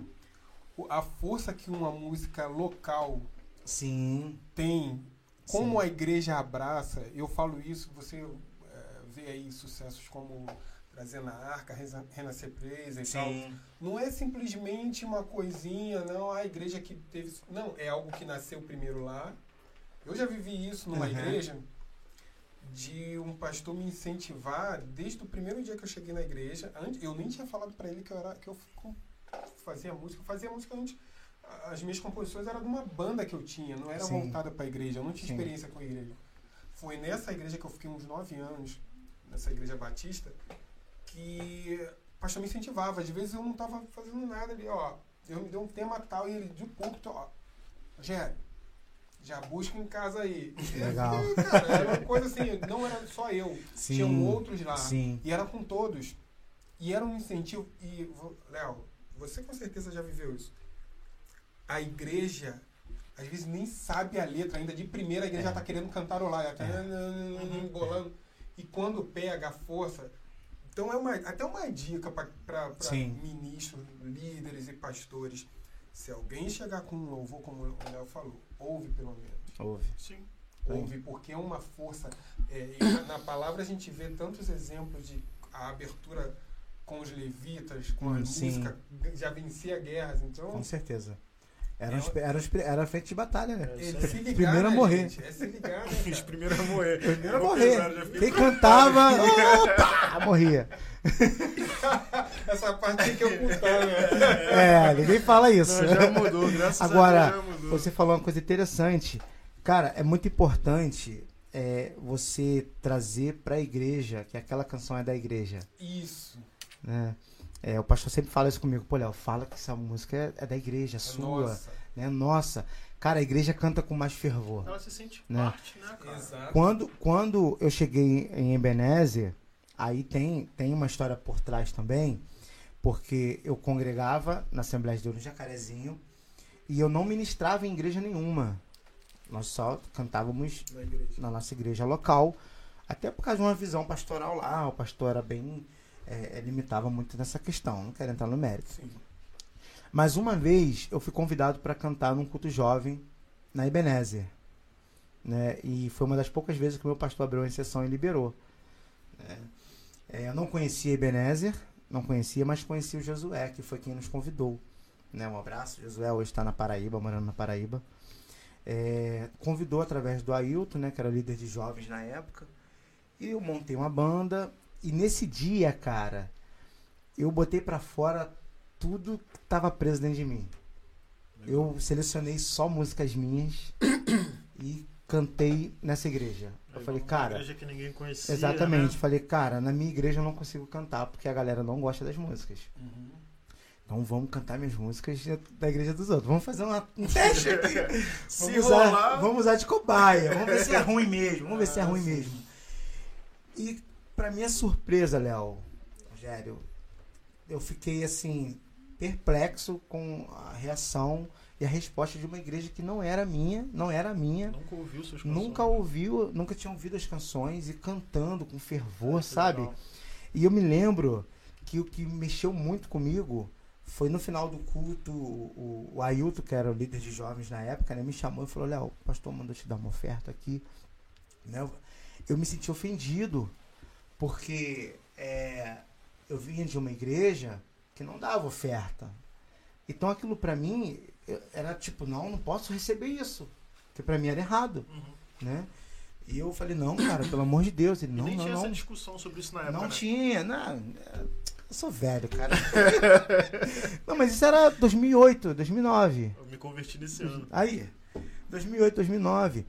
a força que uma música local Sim. tem, como Sim. a igreja abraça, eu falo isso, você é, vê aí sucessos como Trazendo a Arca, Renascer Presa e tal. Sim. Não é simplesmente uma coisinha, não, a igreja que teve. Não, é algo que nasceu primeiro lá. Eu já vivi isso numa Uhum. igreja de um pastor me incentivar desde o primeiro dia que eu cheguei na igreja. Antes, eu nem tinha falado pra ele que eu, era, que eu fazia música. Eu fazia música antes. As minhas composições eram de uma banda que eu tinha, não era Sim. voltada pra igreja. Eu não tinha Sim. experiência com a igreja. Foi nessa igreja que eu fiquei uns nove anos, nessa igreja batista, que o pastor me incentivava. Às vezes eu não estava fazendo nada ali, ó. Eu me deu um tema tal e ele de púlpito, ó. Rogério, já busca em casa aí. Legal. E, [LAUGHS] cara, era uma coisa assim, não era só eu. Sim. Tinham outros lá. Sim. E era com todos. E era um incentivo. E, Léo, você com certeza já viveu isso. A igreja, às vezes, nem sabe a letra ainda. De primeira, a igreja É. já tá querendo cantarolar, já tá É. embolando. E quando pega a força. Então, é uma, até uma dica para ministros, líderes e pastores. Se alguém chegar com um louvor, como o Léo falou, ouve pelo menos. Ouve. Sim. Ouve, porque é uma força. é, e na, na palavra a gente vê tantos exemplos de a abertura com os levitas, com a sim. música, já vencia guerras. Então, Com certeza. Era, É os- era, os- era a frente de batalha, né? É, é ligar, Primeiro a né, morrer. gente? É se ligar, né, [LAUGHS] Os cara? primeiros a morrer. Primeiro a morrer. pesado, Quem cantava, [LAUGHS] opa, morria. [LAUGHS] Essa parte tem que ocultar, né? É, ninguém fala isso. Não, já mudou, graças Agora, a Deus mudou. Você falou uma coisa interessante. Cara, é muito importante é, você trazer pra igreja que aquela canção é da igreja. Isso. Né? É, o pastor sempre fala isso comigo. Pô, Léo, fala que essa música é, é da igreja, é sua. Nossa. Né? Nossa. Cara, a igreja canta com mais fervor. Ela se sente Né? parte, né, cara? Exato. Quando, quando eu cheguei em Ebenezer, aí tem, tem uma história por trás também, porque eu congregava na Assembleia de Deus no Jacarezinho e eu não ministrava em igreja nenhuma. Nós só cantávamos Na na nossa igreja local, até por causa de uma visão pastoral lá. O pastor era bem. É, limitava muito nessa questão, não quero entrar no mérito. Sim. Mas uma vez eu fui convidado para cantar num culto jovem na Ebenezer. Né? E foi uma das poucas vezes que o meu pastor abriu uma exceção e liberou. né? É, eu não conhecia Ebenezer, não conhecia, mas conhecia o Josué, que foi quem nos convidou. Né? Um abraço, Josué hoje está na Paraíba, morando na Paraíba. É, convidou através do Ailton, né, que era líder de jovens na época. E eu montei uma banda. E nesse dia, cara, eu botei pra fora tudo que tava preso dentro de mim. Eu selecionei só músicas minhas [COUGHS] e cantei nessa igreja. Eu falei, Uma cara, igreja que ninguém conhecia, exatamente. né? Falei, cara, na minha igreja eu não consigo cantar porque a galera não gosta das músicas. Uhum. Então vamos cantar minhas músicas da igreja dos outros. Vamos fazer uma, um [LAUGHS] teste aqui. Se Vamos usar, rolar, vamos usar de cobaia. Vamos ver se é ruim mesmo. Vamos ver se é ruim mesmo. E pra minha surpresa, Léo, Rogério, eu fiquei assim, perplexo com a reação e a resposta de uma igreja que não era minha, não era minha. Nunca ouviu suas canções. Nunca ouviu, nunca tinha ouvido as canções e cantando com fervor, Que sabe? legal. E eu me lembro que o que mexeu muito comigo foi no final do culto, o, o Ailton, que era o líder de jovens na época, né, me chamou e falou, Léo, o pastor mandou te dar uma oferta aqui. Né? Eu me senti ofendido, porque é, eu vinha de uma igreja que não dava oferta. Então aquilo pra mim eu- era tipo, não, não posso receber isso. Porque pra mim era errado, Uhum. né? E eu falei, não, cara, pelo amor de Deus. Ele, E não, nem não, tinha não. essa discussão sobre isso na época, Não né? tinha, não. Eu sou velho, cara. [LAUGHS] não, mas isso era 2008, 2009. Eu me converti nesse ano. Aí, 2008, 2009.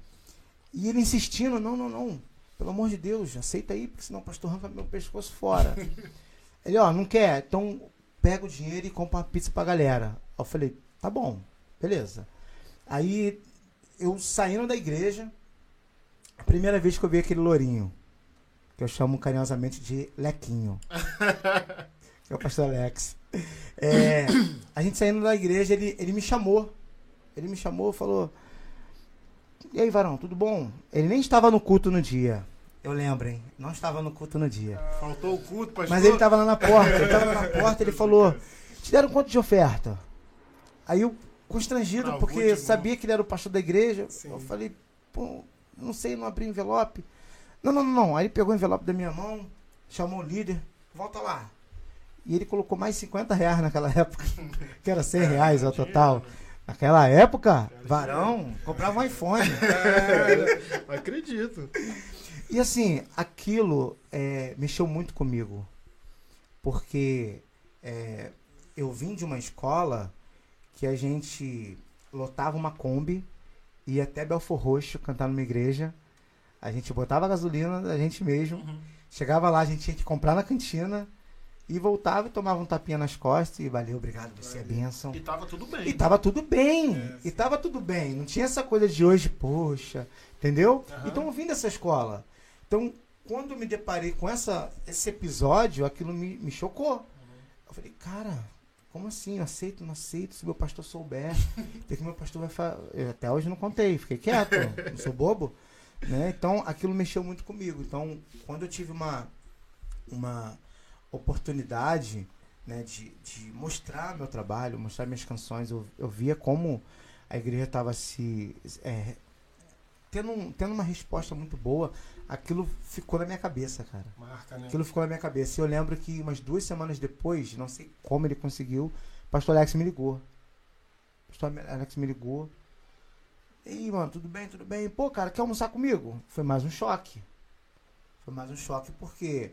E ele insistindo, não, não, não. Pelo amor de Deus, aceita aí, porque senão o pastor arranca meu pescoço fora. [LAUGHS] ele, ó, não quer, então pega o dinheiro e compra uma pizza pra galera. Eu falei, tá bom, beleza. Aí, eu saindo da igreja, Primeira vez que eu vi aquele lourinho, que eu chamo carinhosamente de Lequinho. [LAUGHS] que é o pastor Alex. É, a gente saindo da igreja, ele, ele me chamou. Ele me chamou falou: E aí, varão, tudo bom? Ele nem estava no culto no dia. Eu lembro, hein? Não estava no culto no dia. Faltou o culto, pastor. Mas ele estava lá na porta. Ele estava na porta, ele falou: Te deram quanto de oferta? Aí eu, constrangido, Ah, porque sabia que ele era o pastor da igreja, Sim. eu falei: Pô, não sei, não abri envelope. Não, não, não, não. Aí ele pegou o envelope da minha mão, chamou o líder, volta lá. E ele colocou mais 50 reais naquela época, [LAUGHS] que era 100 reais ao total. Naquela época, varão, comprava um iPhone. Acredito. E assim, aquilo é, mexeu muito comigo. Porque é, eu vim de uma escola que a gente lotava uma Kombi, ia até Belfor Roxo cantar numa igreja. A gente botava gasolina da gente mesmo. Uhum. Chegava lá, a gente tinha que comprar na cantina. E voltava e tomava um tapinha nas costas. E valeu, obrigado, você é bênção. E tava tudo bem. E tava tudo bem. É, e tava tudo bem. Não tinha essa coisa de hoje, poxa, entendeu? Aham. Então eu vim dessa escola. Então, quando me deparei com essa, esse episódio, aquilo me, me chocou. Eu falei, cara, como assim? Eu aceito, não aceito, se meu pastor souber. [LAUGHS] O que meu pastor vai falar? Até hoje não contei, fiquei quieto, não sou bobo. Né? Então, aquilo mexeu muito comigo. Então, quando eu tive uma, uma oportunidade né, de, de mostrar meu trabalho, mostrar minhas canções, eu, eu via como a igreja estava se é, tendo, um- tendo uma resposta muito boa. Aquilo ficou na minha cabeça, cara. Marca, né? Aquilo ficou na minha cabeça. E eu lembro que umas duas semanas depois, não sei como ele conseguiu, o pastor Alex me ligou. O pastor Alex me ligou. E aí, mano, tudo bem, tudo bem? Pô, cara, quer almoçar comigo? Foi mais um choque. Foi mais um choque porque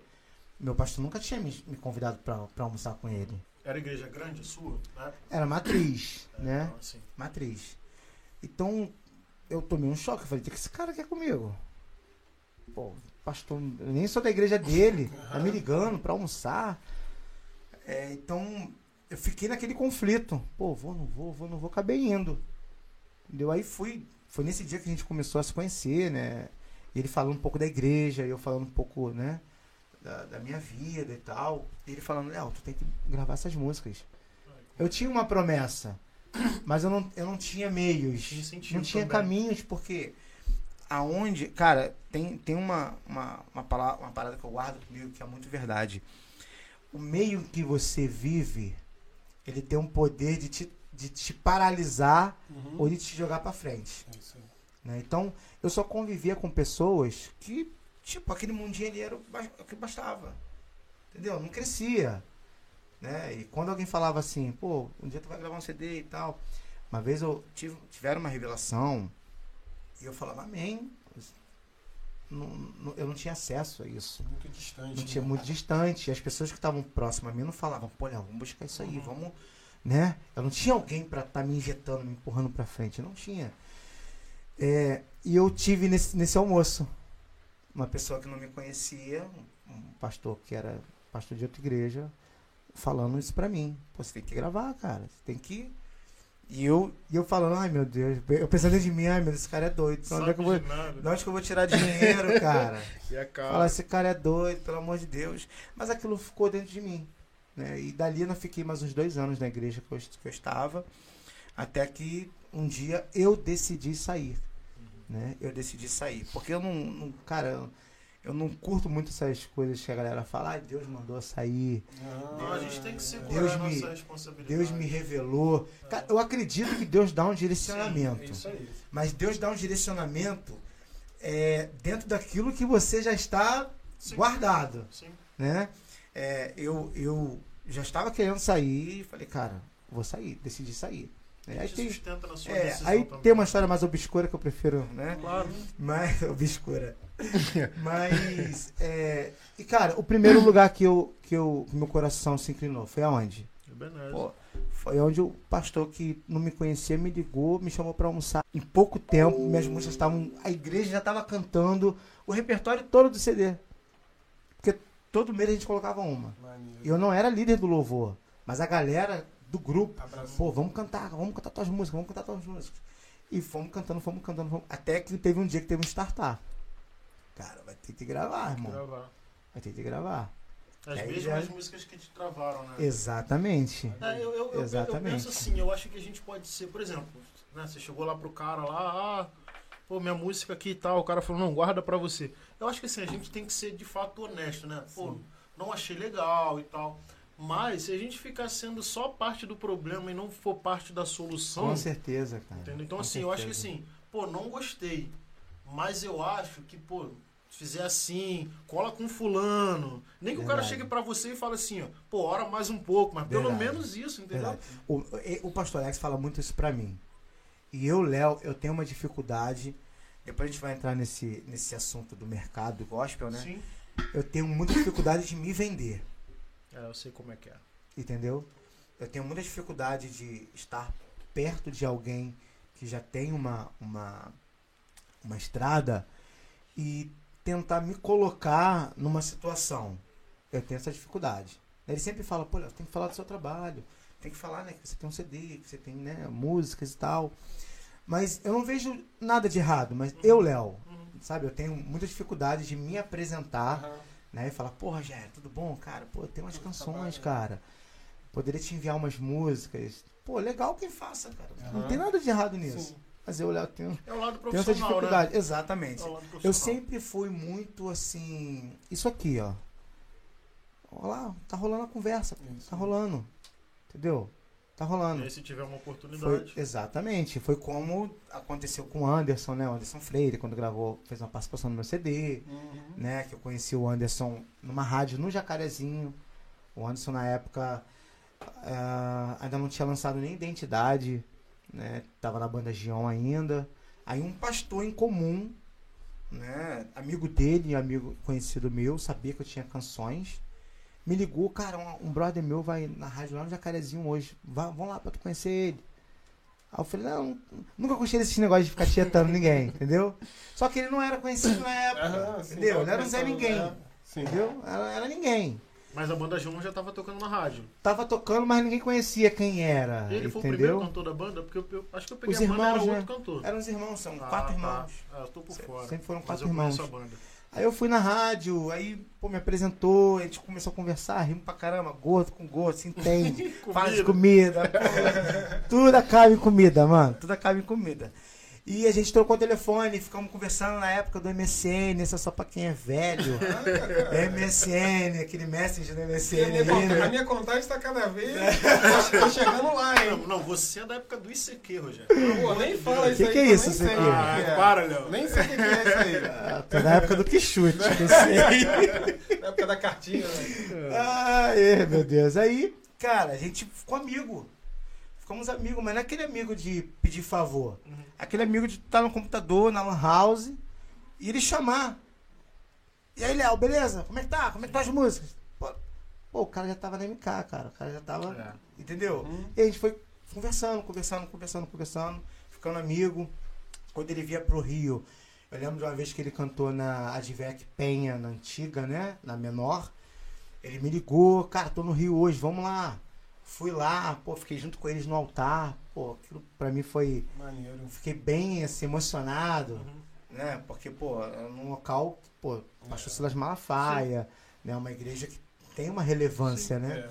meu pastor nunca tinha me, me convidado pra almoçar com ele. Era igreja grande a sua, né? Era matriz, É, né? então, assim, Matriz. Então, eu tomei um choque. Eu falei, o que esse cara quer comigo? Pô, pastor, eu nem sou da igreja dele. [LAUGHS] Tá me ligando pra almoçar. É, então, eu fiquei naquele conflito. Pô, vou, não vou, vou, não vou. Acabei indo. Entendeu? Aí fui. Foi nesse dia que a gente começou a se conhecer, né? E ele falando um pouco da igreja, eu falando um pouco, né? Da, da minha vida e tal. E ele falando, Léo, tu tem que gravar essas músicas. Eu tinha uma promessa, mas eu não, eu não tinha meios. Tinha não tinha também. caminhos, porque aonde. Cara, tem, tem uma, uma, uma, palavra, uma parada que eu guardo comigo que é muito verdade. O meio que você vive, ele tem um poder de te, de te paralisar Uhum. ou de te jogar pra frente. É né? Então, eu só convivia com pessoas que, tipo, aquele mundinho ali era o que bastava. Entendeu? Não crescia. Né? E quando alguém falava assim, pô, um dia tu vai gravar um CD e tal. Uma vez eu tive, tiveram uma revelação e eu falava, amém. Não- não- eu não tinha acesso a isso. Muito distante. Não tinha né? muito distante. As pessoas que estavam próximas a mim não falavam, pô, vamos buscar isso aí, Uhum. vamos. Né? Eu não tinha alguém pra estar me injetando, me empurrando pra frente. Não tinha. É, e eu tive nesse, nesse almoço uma pessoa que não me conhecia, um, pastor que era pastor de outra igreja, falando isso pra mim. Pô, você tem que gravar, cara. Você tem que. E eu, e eu falando, ai meu Deus, eu pensando dentro de mim, ai meu Deus, esse cara é doido. Onde, é que eu vou, de onde que eu vou tirar dinheiro, [LAUGHS] cara? E a cara. Falar, esse cara é doido, pelo amor de Deus. Mas aquilo ficou dentro de mim. Né? E dali eu não fiquei mais uns dois anos na igreja que eu, que eu estava. Até que um dia eu decidi sair. Né? Eu decidi sair. Porque eu não. não- cara, eu, não curto muito essas coisas que a galera fala, ah, Deus mandou sair, Não, a gente tem que segurar Deus a me- nossa responsabilidade. Deus me revelou. Cara, eu acredito que Deus dá um Sim, direcionamento. é isso aí. Mas Deus dá um direcionamento é, dentro daquilo que você já está Sim. guardado Sim. né? É, eu, eu já estava querendo sair e falei, cara, vou sair, decidi sair. É, aí Te tem, sustenta na sua é, aí também. tem uma história mais obscura que eu prefiro, né? Claro. Mais [LAUGHS] obscura. [LAUGHS] Mas, é, e cara, o primeiro lugar que eu, que eu, que meu coração se inclinou foi aonde? É. Pô, foi onde o pastor que não me conhecia me ligou, me chamou pra almoçar. Em pouco tempo, minhas músicas estavam. A igreja já estava cantando o repertório todo do CD. Porque todo mês a gente colocava uma. Maneiro. Eu não era líder do louvor, mas a galera do grupo, Abraço. pô, vamos cantar, vamos cantar tuas músicas, vamos cantar tuas músicas. E fomos cantando, fomos cantando, fomos- até que teve um dia que teve um startar. Cara, vai ter que gravar, irmão. Gravar. Vai ter que gravar. As Aí mesmas já- músicas que te travaram, né? Exatamente. É, eu, eu, eu, eu Exatamente. penso assim, eu acho que a gente pode ser, por exemplo, né, você chegou lá pro cara lá, ah, pô, minha música aqui e tal, o cara falou, não, guarda pra você. Eu acho que assim, a gente tem que ser de fato honesto, né? Pô, não achei legal e tal. Mas se a gente ficar sendo só parte do problema e não for parte da solução, Com certeza, cara. entendeu? Então Com assim, eu acho que certeza. assim, pô, não gostei. Mas eu acho que, pô, se fizer assim, cola com fulano. Nem que o cara Verdade. chegue pra você e fale assim, ó, pô, ora mais um pouco, mas pelo Verdade. menos isso, entendeu? Verdade. O, o pastor Alex fala muito isso pra mim. E eu, Léo, eu tenho uma dificuldade. Depois a gente vai entrar nesse, nesse assunto do mercado do gospel, né? Sim. Eu tenho muita dificuldade de me vender. É, eu sei como é que é. Entendeu? Eu tenho muita dificuldade de estar perto de alguém que já tem uma, uma, uma estrada e tentar me colocar numa situação. Eu tenho essa dificuldade. Ele sempre fala, pô, tem que falar do seu trabalho. Tem que falar, né, que você tem um CD, que você tem, né, músicas e tal. Mas eu não vejo nada de errado. Mas eu, Léo, Uhum. sabe, eu tenho muita dificuldade de me apresentar Aham. Né? E falar, porra, Rogério, tudo bom? Cara, pô, tem umas canções, cara. Poderia te enviar umas músicas. Pô, legal quem faça, cara. Não Aham. tem nada de errado nisso. Sim. Mas eu, Léo, tenho, É o lado tenho essa profissional, dificuldade. né? Exatamente. É Eu sempre fui muito assim. Isso aqui, ó. Olha lá, tá rolando a conversa. Isso. Tá rolando. Entendeu? Tá E rolando. aí, se tiver uma Foi, oportunidade. exatamente. Foi como aconteceu com o Anderson, né? O Anderson Freire, quando gravou, fez uma participação no meu CD Uhum. né? Que eu conheci o Anderson numa rádio no Jacarezinho. O Anderson na época ah, ainda não tinha lançado nem identidade, né? Tava na banda Gion ainda. Aí um pastor em comum, né? Amigo dele, amigo conhecido meu, sabia que eu tinha canções. Me ligou, cara, um, um brother meu vai na rádio lá no Jacarezinho hoje. Vá, vamos lá pra tu conhecer ele. Aí eu falei, não, nunca gostei desses negócios de ficar tietando ninguém, [LAUGHS] entendeu? Só que ele não era conhecido na época. Aham, sim, entendeu? Ele era um Zé Ninguém. né? Sim. Entendeu? Era, era ninguém. Mas a banda João já tava tocando na rádio. Tava tocando, mas ninguém conhecia quem era. E ele foi o primeiro entendeu? cantor da banda? Porque eu, eu acho que eu peguei Os a banda irmãos, era né? outro cantor. Eram os irmãos, são Ah, quatro tá. irmãos. Ah, eu tô por fora. sempre foram Mas quatro eu irmãos. Aí eu fui na rádio, aí, pô, me apresentou, a gente começou a conversar, rimos pra caramba, gordo com gordo, se entende. [LAUGHS] De comida, pô, tudo acaba em comida, mano. Tudo acaba em comida. E a gente trocou o telefone, ficamos conversando na época do MSN, isso é só pra quem é velho. [LAUGHS] MSN, aquele messenger do MSN aí, contagem, a né? minha contagem está cada vez. Tô- Tô chegando lá, Não, hein? não, você é da época do ICQ, Rogério. Pô, nem fala isso Que aí. que é isso, sei CQ? o que Ah, é. para, Léo. Nem sei o que que é isso aí. Ah, tô na época do que chute, pensei. Na época da cartinha, né? Ai, meu Deus. Aí, cara, a gente ficou amigo. Ficamos amigos, mas não é aquele amigo de pedir favor. Uhum. Aquele amigo de estar no computador, na lan house, e ele chamar. E aí, Léo, beleza? Como é que tá? Como é que tá as músicas? Pô, pô, o cara já tava na MK, cara. O cara já tava. É. Entendeu? Uhum. E a gente foi conversando, conversando, conversando, conversando, ficando amigo. Quando ele via pro Rio, eu lembro de uma vez que ele cantou na Advec Penha, na antiga, né? Na menor. Ele me ligou, cara, tô no Rio hoje, vamos lá. Fui lá, pô, fiquei junto com eles no altar. Pô, aquilo pra mim foi. Maneiro. Fiquei bem assim, emocionado, Uhum. né? Porque, pô, é num local, pô, Pastor Silas Malafaia, né? Uma igreja que tem uma relevância, né? É.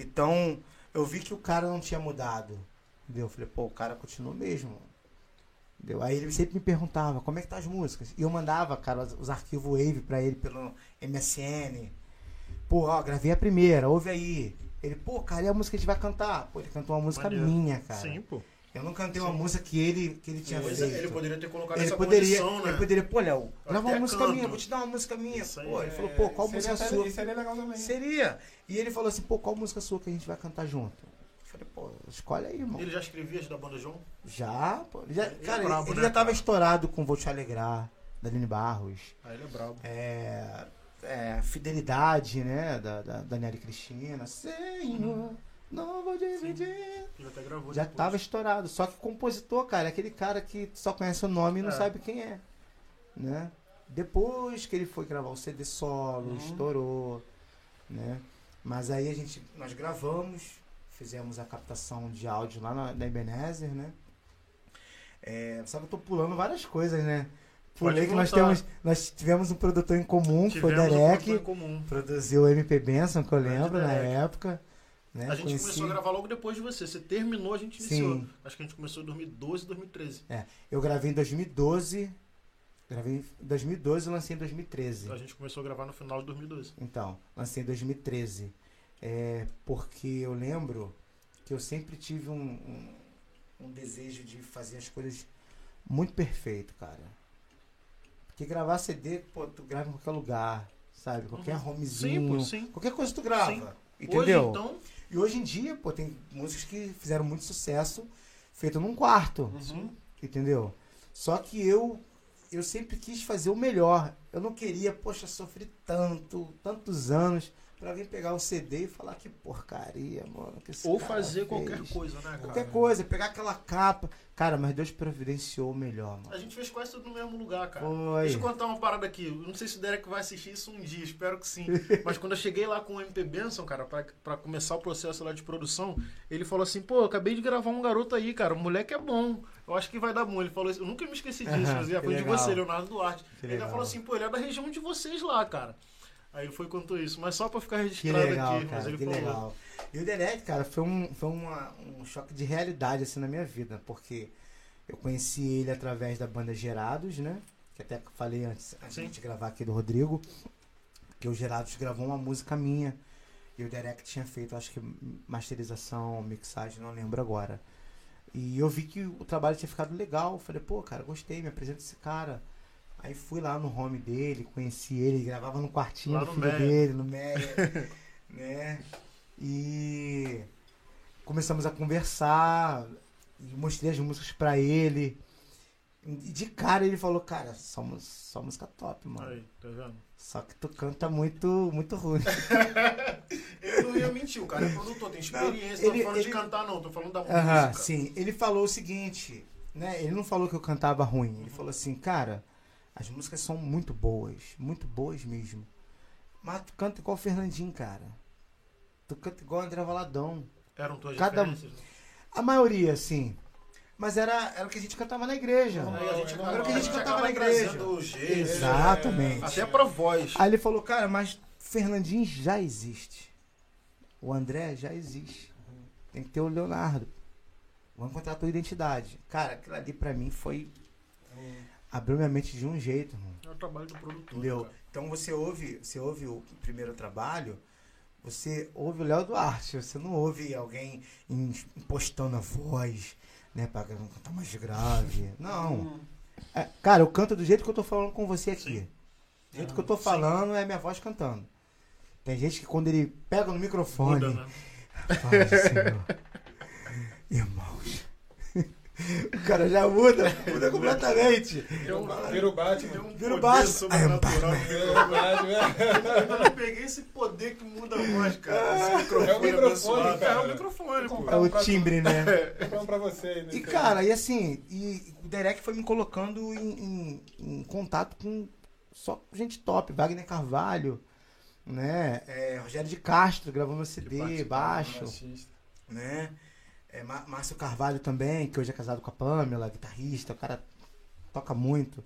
Então, eu vi que o cara não tinha mudado. Entendeu? Eu falei, pô, o cara continua mesmo. Entendeu? Aí ele sempre me perguntava, como é que tá as músicas? E eu mandava, cara, os, os arquivos Wave pra ele pelo MSN. Pô, ó, gravei a primeira, ouve aí. Ele, pô, cara, e a música que a gente vai cantar? Pô, ele cantou uma música Maneiro. minha, cara. Sim, pô. Eu não cantei uma Sim. música que ele, que ele tinha Pois feito. é, ele poderia ter colocado Ele essa poderia, condição, né? ele poderia, pô, Léo, grava uma música canto. minha, vou te dar uma música minha. Isso. Pô, ele É, falou, pô, qual seria música até- sua? Seria legal também. Seria. E ele falou assim, pô, qual música sua que a gente vai cantar junto? Eu falei, pô, escolhe aí, irmão. Ele já escrevia as da banda João? Já, pô. Ele já, Ele é cara, ele- brabo, ele né, já tava cara? estourado com Vou Te Alegrar, da Aline Barros. Ah, ele é brabo. É, é, Fidelidade, né, da, da Daniela e Cristina. Senhor, não vou dividir. Ele até gravou Já depois. tava estourado. Só que compositor, cara, é aquele cara que só conhece o nome e não É. sabe quem é. Né? Depois que ele foi gravar o CD solo, Uhum. estourou. Né? Mas aí a gente, nós gravamos, fizemos a captação de áudio lá na, na Ebenezer, né? É, que eu tô pulando várias coisas, né? Pulei que nós, temos, nós tivemos um produtor em comum, que foi o um Derek. comum. Produziu o MP Benson, que eu lembro na época. Né? A gente Conheci- começou a gravar logo depois de você. Você terminou, a gente iniciou. Sim. Acho que a gente começou em 2012, 2013. Eu gravei em 2012. Gravei em 2012 e lancei em 2013. A gente começou a gravar no final de 2012. Então, lancei em 2013. É, porque eu lembro que eu sempre tive um, um, um desejo de fazer as coisas muito perfeito, cara. Porque gravar CD, pô, tu grava em qualquer lugar, sabe? Qualquer Uhum. homezinho. Sim, sim. Qualquer coisa tu grava. Sim. Entendeu? Hoje, então, E hoje em dia, pô, tem músicas que fizeram muito sucesso feito num quarto. Uhum. Entendeu? Só que eu eu sempre quis fazer o melhor. Eu não queria, poxa, sofrer tanto, tantos anos pra alguém pegar o CD e falar que porcaria, mano. que Ou fazer fez. qualquer coisa, né, cara? Qualquer coisa, pegar aquela capa. Cara, mas Deus providenciou o melhor, A mano. gente fez quase tudo no mesmo lugar, cara. Foi. Deixa eu contar uma parada aqui. Eu Não sei se o Derek vai assistir isso um dia, espero que sim. [LAUGHS] Mas quando eu cheguei lá com o MP Benson, cara, pra, pra começar o processo lá de produção, ele falou assim: pô, acabei de gravar um garoto aí, cara. O moleque é bom. Eu acho que vai dar bom. Ele falou isso. Eu nunca me esqueci disso, mas foi de você, Leonardo Duarte. Que ele ainda legal. falou assim: pô, ele é da região de vocês lá, cara. Aí ele foi contou isso, mas só pra ficar Que registrado legal, aqui. mas cara, ele que falou. legal. E o Derek, cara, foi, um, foi uma- um choque de realidade, assim, na minha vida. Porque eu conheci ele através da banda Gerados, né? Que até falei antes, antes de gravar aqui do Rodrigo. Que o Gerados gravou uma música minha. E o Derek tinha feito, acho que masterização, mixagem, não lembro agora. E eu vi que o trabalho tinha ficado legal. Falei, pô, cara, gostei, me apresenta esse cara. Aí fui lá no home dele, conheci ele, gravava no quartinho Lá do no filho Meia. dele, no Meia, [LAUGHS] né? E começamos a conversar, mostrei as músicas pra ele. E de cara ele falou, cara, só, só música top, mano. Aí, tá vendo? Só que tu canta muito, muito ruim. [LAUGHS] Ele não ia mentir, o cara é produtor, tem experiência. Não, ele- tô falando de ele- cantar, não, tô falando da música. sim. Ele falou o seguinte, né? Ele não falou que eu cantava ruim. Ele falou assim, cara, as músicas são muito boas, muito boas mesmo. Mas tu canta igual o Fernandinho, cara. Tu canta igual o André Valadão. Eram tuas Cada- referências. né? A maioria, sim. Mas era, era o que a gente cantava na igreja. Aí a gente, Era era o que a gente cantava acaba na igreja. jeito, Exatamente. Até pra voz. Aí ele falou, cara, mas Fernandinho já existe. O André já existe. Tem que ter o Leonardo. Vamos encontrar a tua identidade. Cara, aquilo ali pra mim foi. Abriu minha mente de um jeito, irmão. É o trabalho do produtor. Entendeu? cara. Então você ouve, você ouve o primeiro trabalho, você ouve o Léo Duarte, você não ouve alguém im- impostando a voz, né, pra cantar mais grave. Não. Hum. É, cara, eu canto do jeito que eu tô falando com você aqui. Sim. Do jeito que eu tô Sim. falando é minha voz cantando. Tem gente que quando ele pega no microfone, Muda, né? fala, Senhor, irmãos. O cara já muda, muda completamente. Vira o Batman. Um Vira o Batman. sobrenatural. Vira o Batman. [LAUGHS] Eu não peguei esse poder que muda a voz, cara. Esse microfone, É o microfone, cara. É o microfone, pô. É o timbre, né? [LAUGHS] Falando pra você. né? E cara, e assim, e o Derek foi me colocando em, em- em contato com só gente top, Wagner Carvalho, né? É, Rogério de Castro gravou meu CD, baixo, né? É, Má- Márcio Carvalho também, que hoje é casado com a Pamela, guitarrista, o cara toca muito.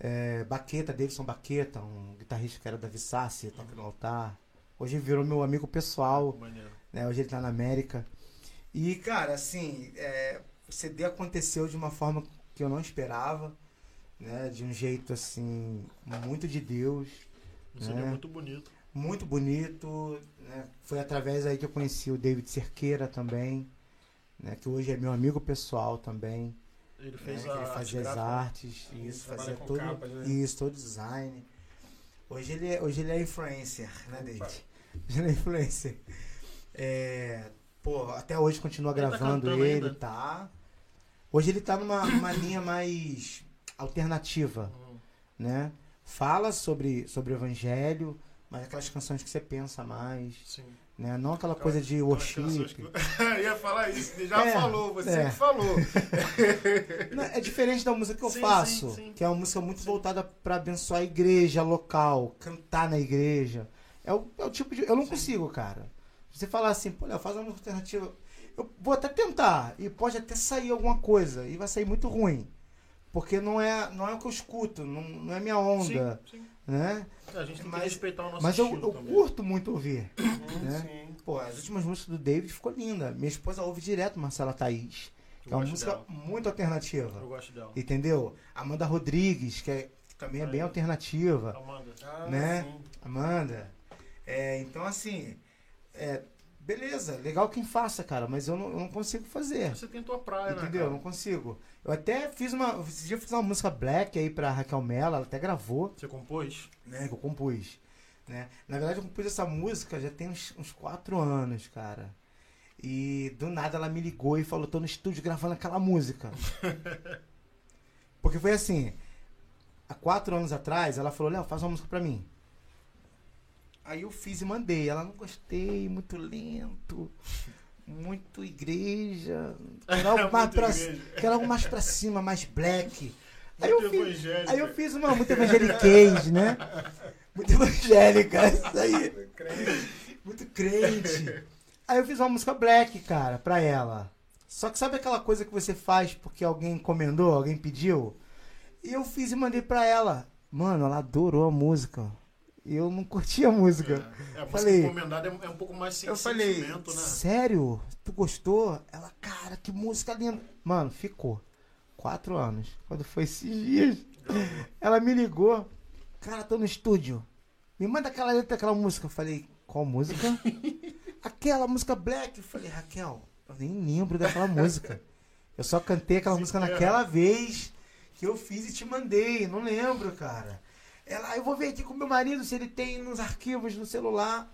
É, Baqueta, Davidson Baqueta, um guitarrista que era da Vissassi, toca no altar. Hoje virou meu amigo pessoal né? Hoje ele tá na América. E, cara, assim, é, o CD aconteceu de uma forma que eu não esperava, né? De um jeito, assim, muito de Deus, Um CD É. muito bonito. muito bonito, né? Foi através aí que eu conheci o David Cerqueira também, né? Que hoje é meu amigo pessoal também, Ele né? fez Que a ele fazia as artes, Ele isso, fazia todo, capas, né? isso, todo design. Hoje ele é, hoje ele é influencer, né. David? Hoje ele é influencer. É, pô, até hoje continua Ele tá gravando cantando ele, ainda? tá? Hoje ele tá numa, numa linha mais alternativa, Hum. né? Fala sobre, sobre o evangelho, mas aquelas canções que você pensa mais, Sim. Né? Não aquela coisa de worship. [LAUGHS] ia falar isso, já É, falou, você é. que falou. [LAUGHS] Não, é diferente da música que eu Sim, faço, sim, sim. que é uma música muito voltada pra abençoar a igreja local, cantar na igreja. É o, é o tipo de. Eu não consigo, cara. Você falar assim, pô, Léo, faz uma música alternativa. Eu vou até tentar, e pode até sair alguma coisa, e vai sair muito ruim. porque não é, não é o que eu escuto, não, não é minha onda, Sim, sim. Né? É, A gente tem Mas- que respeitar o nosso Mas eu, eu curto muito ouvir. Hum, né? Sim. Pô, as últimas músicas do David ficou linda. Minha esposa ouve direto Marcela Thaís, que Eu é uma música dela. muito alternativa. Eu gosto dela. Entendeu? Amanda Rodrigues, que, é- também é bem alternativa. Amanda. Ah, Né? sim. Amanda. É, então, assim, é, beleza, legal quem faça, cara, mas eu não, eu não consigo fazer. Você tem tua praia, né? Entendeu? Eu não consigo. Eu até fiz uma. Esse dia eu fiz uma música black aí pra Raquel Mello, ela até gravou, Você compôs? né? Que eu compus. Né? Na verdade, eu compus essa música já tem uns, uns quatro anos, cara. E do nada ela me ligou e falou: tô no estúdio gravando aquela música. [LAUGHS] Porque foi assim: há quatro anos atrás, ela falou: Léo, faz uma música pra mim. Aí eu fiz e mandei. Ela não gostei, muito lento, muito igreja. [LAUGHS] Quero algo, mais Muito pra, quero algo mais pra cima, mais black. Aí Muito eu, fiz, evangélica. aí eu fiz uma muito evangeliquez, né? Muito evangélica, isso aí. Muito crente. Aí eu fiz uma música black, cara, pra ela. Só que sabe aquela coisa que você faz porque alguém encomendou, alguém pediu? E eu fiz e mandei pra ela. Mano, ela adorou a música. Eu não curti a música. É, a música Falei- encomendada é, é um pouco mais sem eu falei, né? sério? Tu gostou? Ela, cara, que música linda. Mano, ficou. Quatro anos. Quando foi esses dias, ela me ligou. Cara, tô no estúdio. Me manda aquela letra daquela música. Eu falei, qual música? [LAUGHS] aquela música Black. Eu falei, Raquel, eu nem lembro daquela música. Eu só cantei aquela Se música naquela vez que eu fiz e te mandei. Não lembro, cara. Ela, eu vou ver aqui com meu marido se ele tem nos arquivos no celular.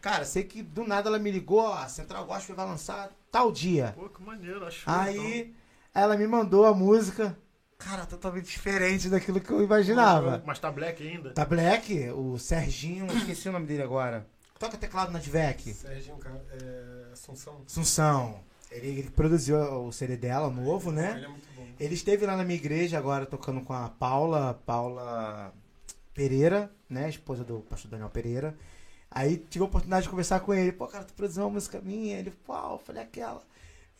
Cara, sei que do nada ela me ligou, ó, a Central Gospel vai lançar tal dia. Pô, que maneiro, achou. Aí ela me mandou a música. Cara, totalmente diferente daquilo que eu imaginava. Mas tá black ainda? Tá Black, o Serginho, esqueci o nome dele agora. Toca teclado na Dvec. Serginho, cara, é, Assunção. Assunção. Ele, ele produziu o CD dela, novo, né? Ele é muito bom. Ele esteve lá na minha igreja agora tocando com a Paula, Paula Pereira, né? Esposa do pastor Daniel Pereira. Aí tive a oportunidade de conversar com ele. Pô, cara, tu produziu uma música minha? Ele, qual? Eu falei, aquela.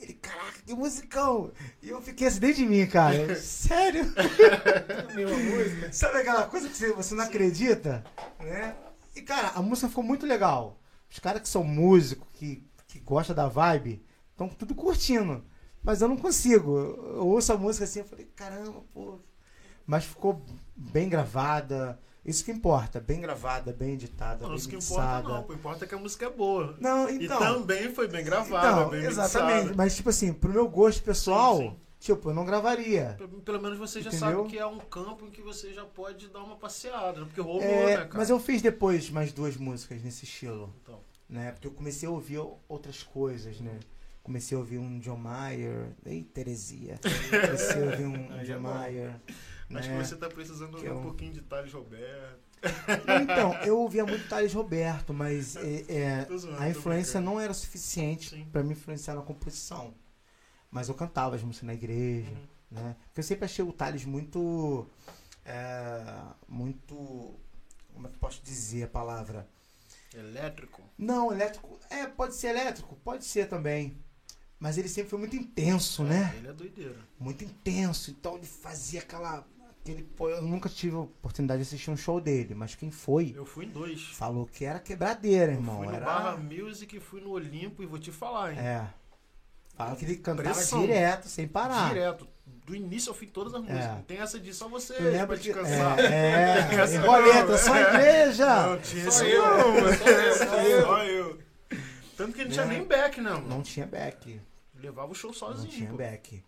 Ele, caraca, que musicão! E eu fiquei assim dentro de mim, cara. [LAUGHS] Sério? [LAUGHS] Sabe aquela coisa que você, você não acredita? Né? E, cara, a música ficou muito legal. Os caras que são músicos, que, que gostam da vibe, estão tudo curtindo. Mas eu não consigo. Eu ouço a música assim, eu falei, caramba, pô. Mas ficou bem gravada. Isso que importa. Bem gravada, bem editada, Não, bem isso que importa mixada. não. O que importa é que a música é boa. Não, E então... também foi bem gravada, então, bem exatamente. mixada. Mas, tipo assim, pro meu gosto pessoal, Sim, sim. tipo, eu não gravaria. Pelo- Pelo menos você já Entendeu? sabe que é um campo em que você já pode dar uma passeada. Porque rolou, É, né, cara? mas eu fiz depois mais duas músicas nesse estilo. Então, né? Porque eu comecei a ouvir outras coisas, né? Comecei a ouvir um John Mayer, ei, Teresia. [LAUGHS] Comecei a ouvir um, é John. Mayer. Acho né? que você tá precisando ouvir eu- um pouquinho de Thales Roberto. Então, eu ouvia muito Thales Roberto, mas [LAUGHS] é, é, zoando, a influência não era suficiente pra me influenciar na composição. Mas eu cantava as músicas na igreja, Uhum. né? Porque eu sempre achei o Thales muito. é, muito. Como é que eu posso dizer a palavra? Elétrico. Não, elétrico. É, pode ser elétrico, pode ser também. Mas ele sempre foi muito intenso, né? Ele é doideira. Muito intenso. Então ele fazia aquela. Pô, eu nunca tive a oportunidade de assistir um show dele, mas quem foi Eu fui em dois. falou que era quebradeira, Eu irmão. fui no era... Barra Music, fui no Olimpo e vou te falar, hein? É. Fala que ele cantava Pressão. direto, sem parar. Direto. Do início ao fim, todas as músicas. Não tem essa de só você Eu pra que. descansar. É, [LAUGHS] é, Essa não. só a igreja! Não, tinha Só eu. não. Só eu, [LAUGHS] só eu. Só eu. Tanto que não tinha Né? nem back, mano? Não tinha back. Levava o show Não sozinho. tinha pô. back.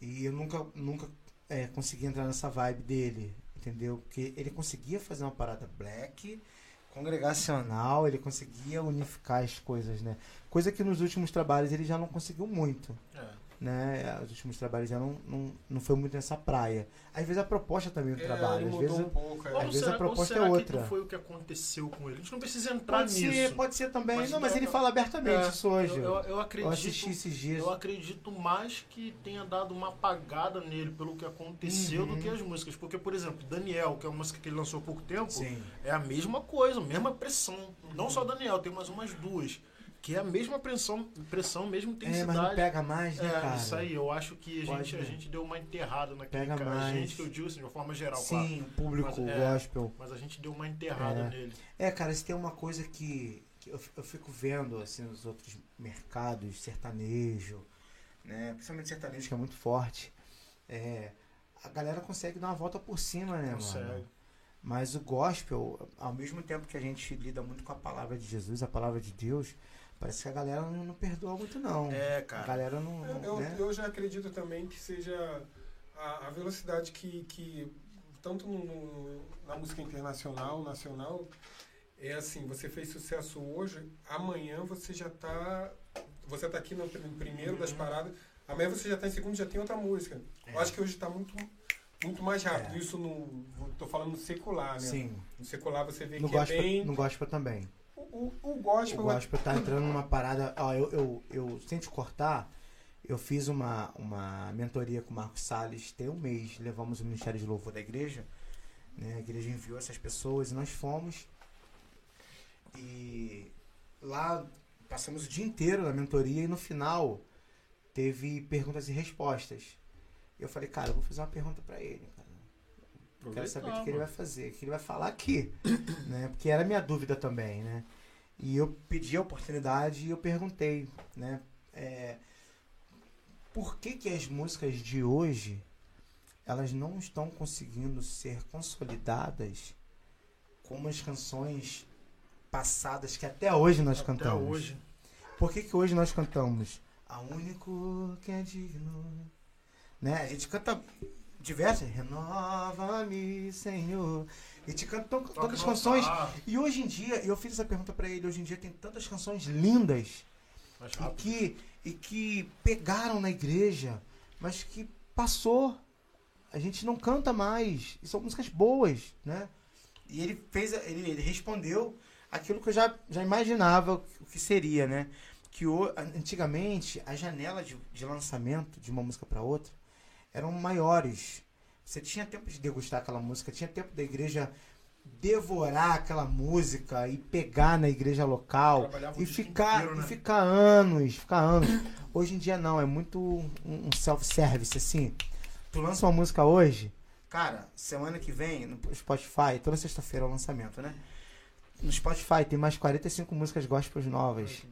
E eu nunca, nunca é, consegui entrar nessa vibe dele, entendeu? Porque ele conseguia fazer uma parada black, congregacional, ele conseguia unificar as coisas, né? Coisa que nos últimos trabalhos ele já não conseguiu muito, É. né? Os últimos trabalhos já não, não, não foi muito nessa praia. Às vezes a proposta também do É, trabalho, às vezes... um pouco. é. Às vezes será, a proposta é que outra. não foi o que aconteceu com ele? A gente não precisa entrar Pode nisso. ser, pode ser também. Mas não, mas eu- ele fala abertamente É, isso hoje. Eu, eu, eu Eu acredito. assisti esses dias. Eu acredito mais que tenha dado uma apagada nele pelo que aconteceu Uhum. do que as músicas. Porque, por exemplo, Daniel, que é uma música que ele lançou há pouco tempo, Sim. é a mesma coisa, mesma pressão. Não só Daniel, tem mais umas duas. Que é a mesma pressão, pressão mesma É, intensidade. mas não pega mais, né, É, cara? isso aí, eu acho que a Pode, gente, a gente deu uma enterrada naquele Pega cara. A mais. gente que eu digo assim, de uma forma geral, claro. Sim, o público Mas, é. gospel. Mas a gente deu uma enterrada É. nele. É, cara, se tem uma coisa que, que eu, eu fico vendo, assim, nos outros mercados, sertanejo, né? Principalmente sertanejo, que é muito forte. É, a galera consegue dar uma volta por cima, né, mano? Consegue. Mas o gospel, ao mesmo tempo que a gente lida muito com a palavra de Jesus, a palavra de Deus, parece que a galera não, não perdoa muito, não. É, a cara. galera não. Eu, eu, né? eu já acredito também que seja a, a velocidade que, que tanto no- no- na música internacional, nacional, é assim, você fez sucesso hoje, amanhã você já tá. Você tá aqui no, pr- primeiro das Uhum. paradas, amanhã você já tá em segundo, já tem outra música. Eu É. acho que hoje tá muito, muito mais rápido. É. Isso no. Tô falando no secular, né? Sim. No secular você vê No que é gospel, bem. no gospel também. O, o, gospel, O gospel tá entrando numa parada. Ó, eu, eu, eu, sem te cortar, eu fiz uma, uma mentoria com o Marcos Salles tem um mês. Levamos o Ministério de Louvor da igreja. Né? A igreja enviou essas pessoas e nós fomos. E lá passamos o dia inteiro na mentoria e no final teve perguntas e respostas. Eu falei, cara, eu vou fazer uma pergunta pra ele, cara. Eu quero saber o que, que ele vai fazer, o que ele vai falar aqui, [COUGHS] né? Porque era a minha dúvida também, né? E eu pedi a oportunidade e eu perguntei, né? é, por que que as músicas de hoje elas não estão conseguindo ser consolidadas como as canções passadas que até hoje nós Até cantamos? hoje. Por que, que hoje nós cantamos? A único que é digno. Né? A gente canta diversas. Renova-me, Senhor. Tan- Toca tantas canções. E hoje em dia, eu fiz essa pergunta pra ele. Hoje em dia tem tantas canções lindas e que, e que pegaram na igreja, mas que passou. A gente não canta mais. E são músicas boas, né? E ele fez, a- ele, ele respondeu aquilo que eu já, já imaginava o que seria, né? Que o, antigamente as janelas de, de lançamento de uma música para outra eram maiores. Você tinha tempo de degustar aquela música, tinha tempo da igreja devorar aquela música e pegar na igreja local e ficar, inteiro, né? e ficar anos, ficar anos. Hoje em dia não, é muito um, self-service, assim. Tu lança uma música hoje, cara, semana que vem, no Spotify, toda sexta-feira é o lançamento, né? No Spotify tem mais 45 músicas gospels novas.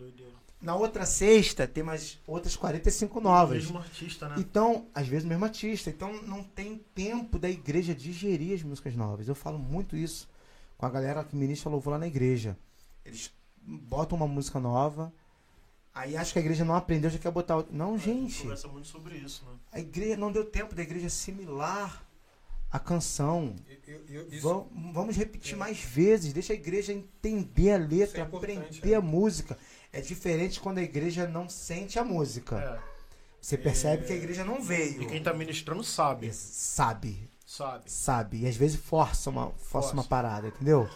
Na outra sexta tem mais outras 45 novas. Mesmo artista, né? Então, às vezes o mesmo artista. Então não tem tempo da igreja digerir as músicas novas. Eu falo muito isso com a galera que ministra louvor lá na igreja. Eles botam uma música nova, aí acho que a igreja não aprendeu, já quer botar outra. Não, A gente gente. conversa muito sobre isso, né? A igreja não deu tempo da igreja assimilar a canção. Eu- eu- isso- Vam- vamos repetir É. mais vezes. Deixa a igreja entender a letra, é aprender é. a música. É diferente quando a igreja não sente a música. É. Você percebe que a igreja não veio. E quem tá ministrando sabe. Sabe, Sabe. sabe. E às vezes força uma, força Força. uma parada, entendeu?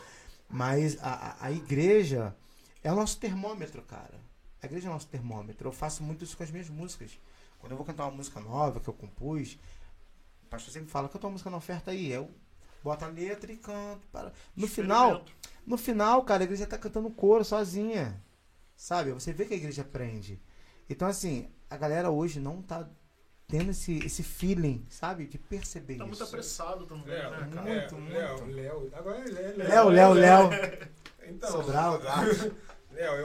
Mas a, a- igreja é o nosso termômetro, cara. A igreja é o nosso termômetro. Eu faço muito isso com as minhas músicas. Quando eu vou cantar uma música nova que eu compus, o pastor sempre fala, canta uma música na oferta aí. Eu boto a letra e canto. Para... No final, no final, cara, a igreja tá cantando coro sozinha. Sabe? Você vê que a igreja aprende. Então, assim, a galera hoje não tá tendo esse, esse feeling, sabe? De perceber Tá muito isso. apressado também, Léo, né, cara? Muito, Léo, muito. Léo, Léo. Agora é Léo. Léo, Léo, Léo. Então, Sobral,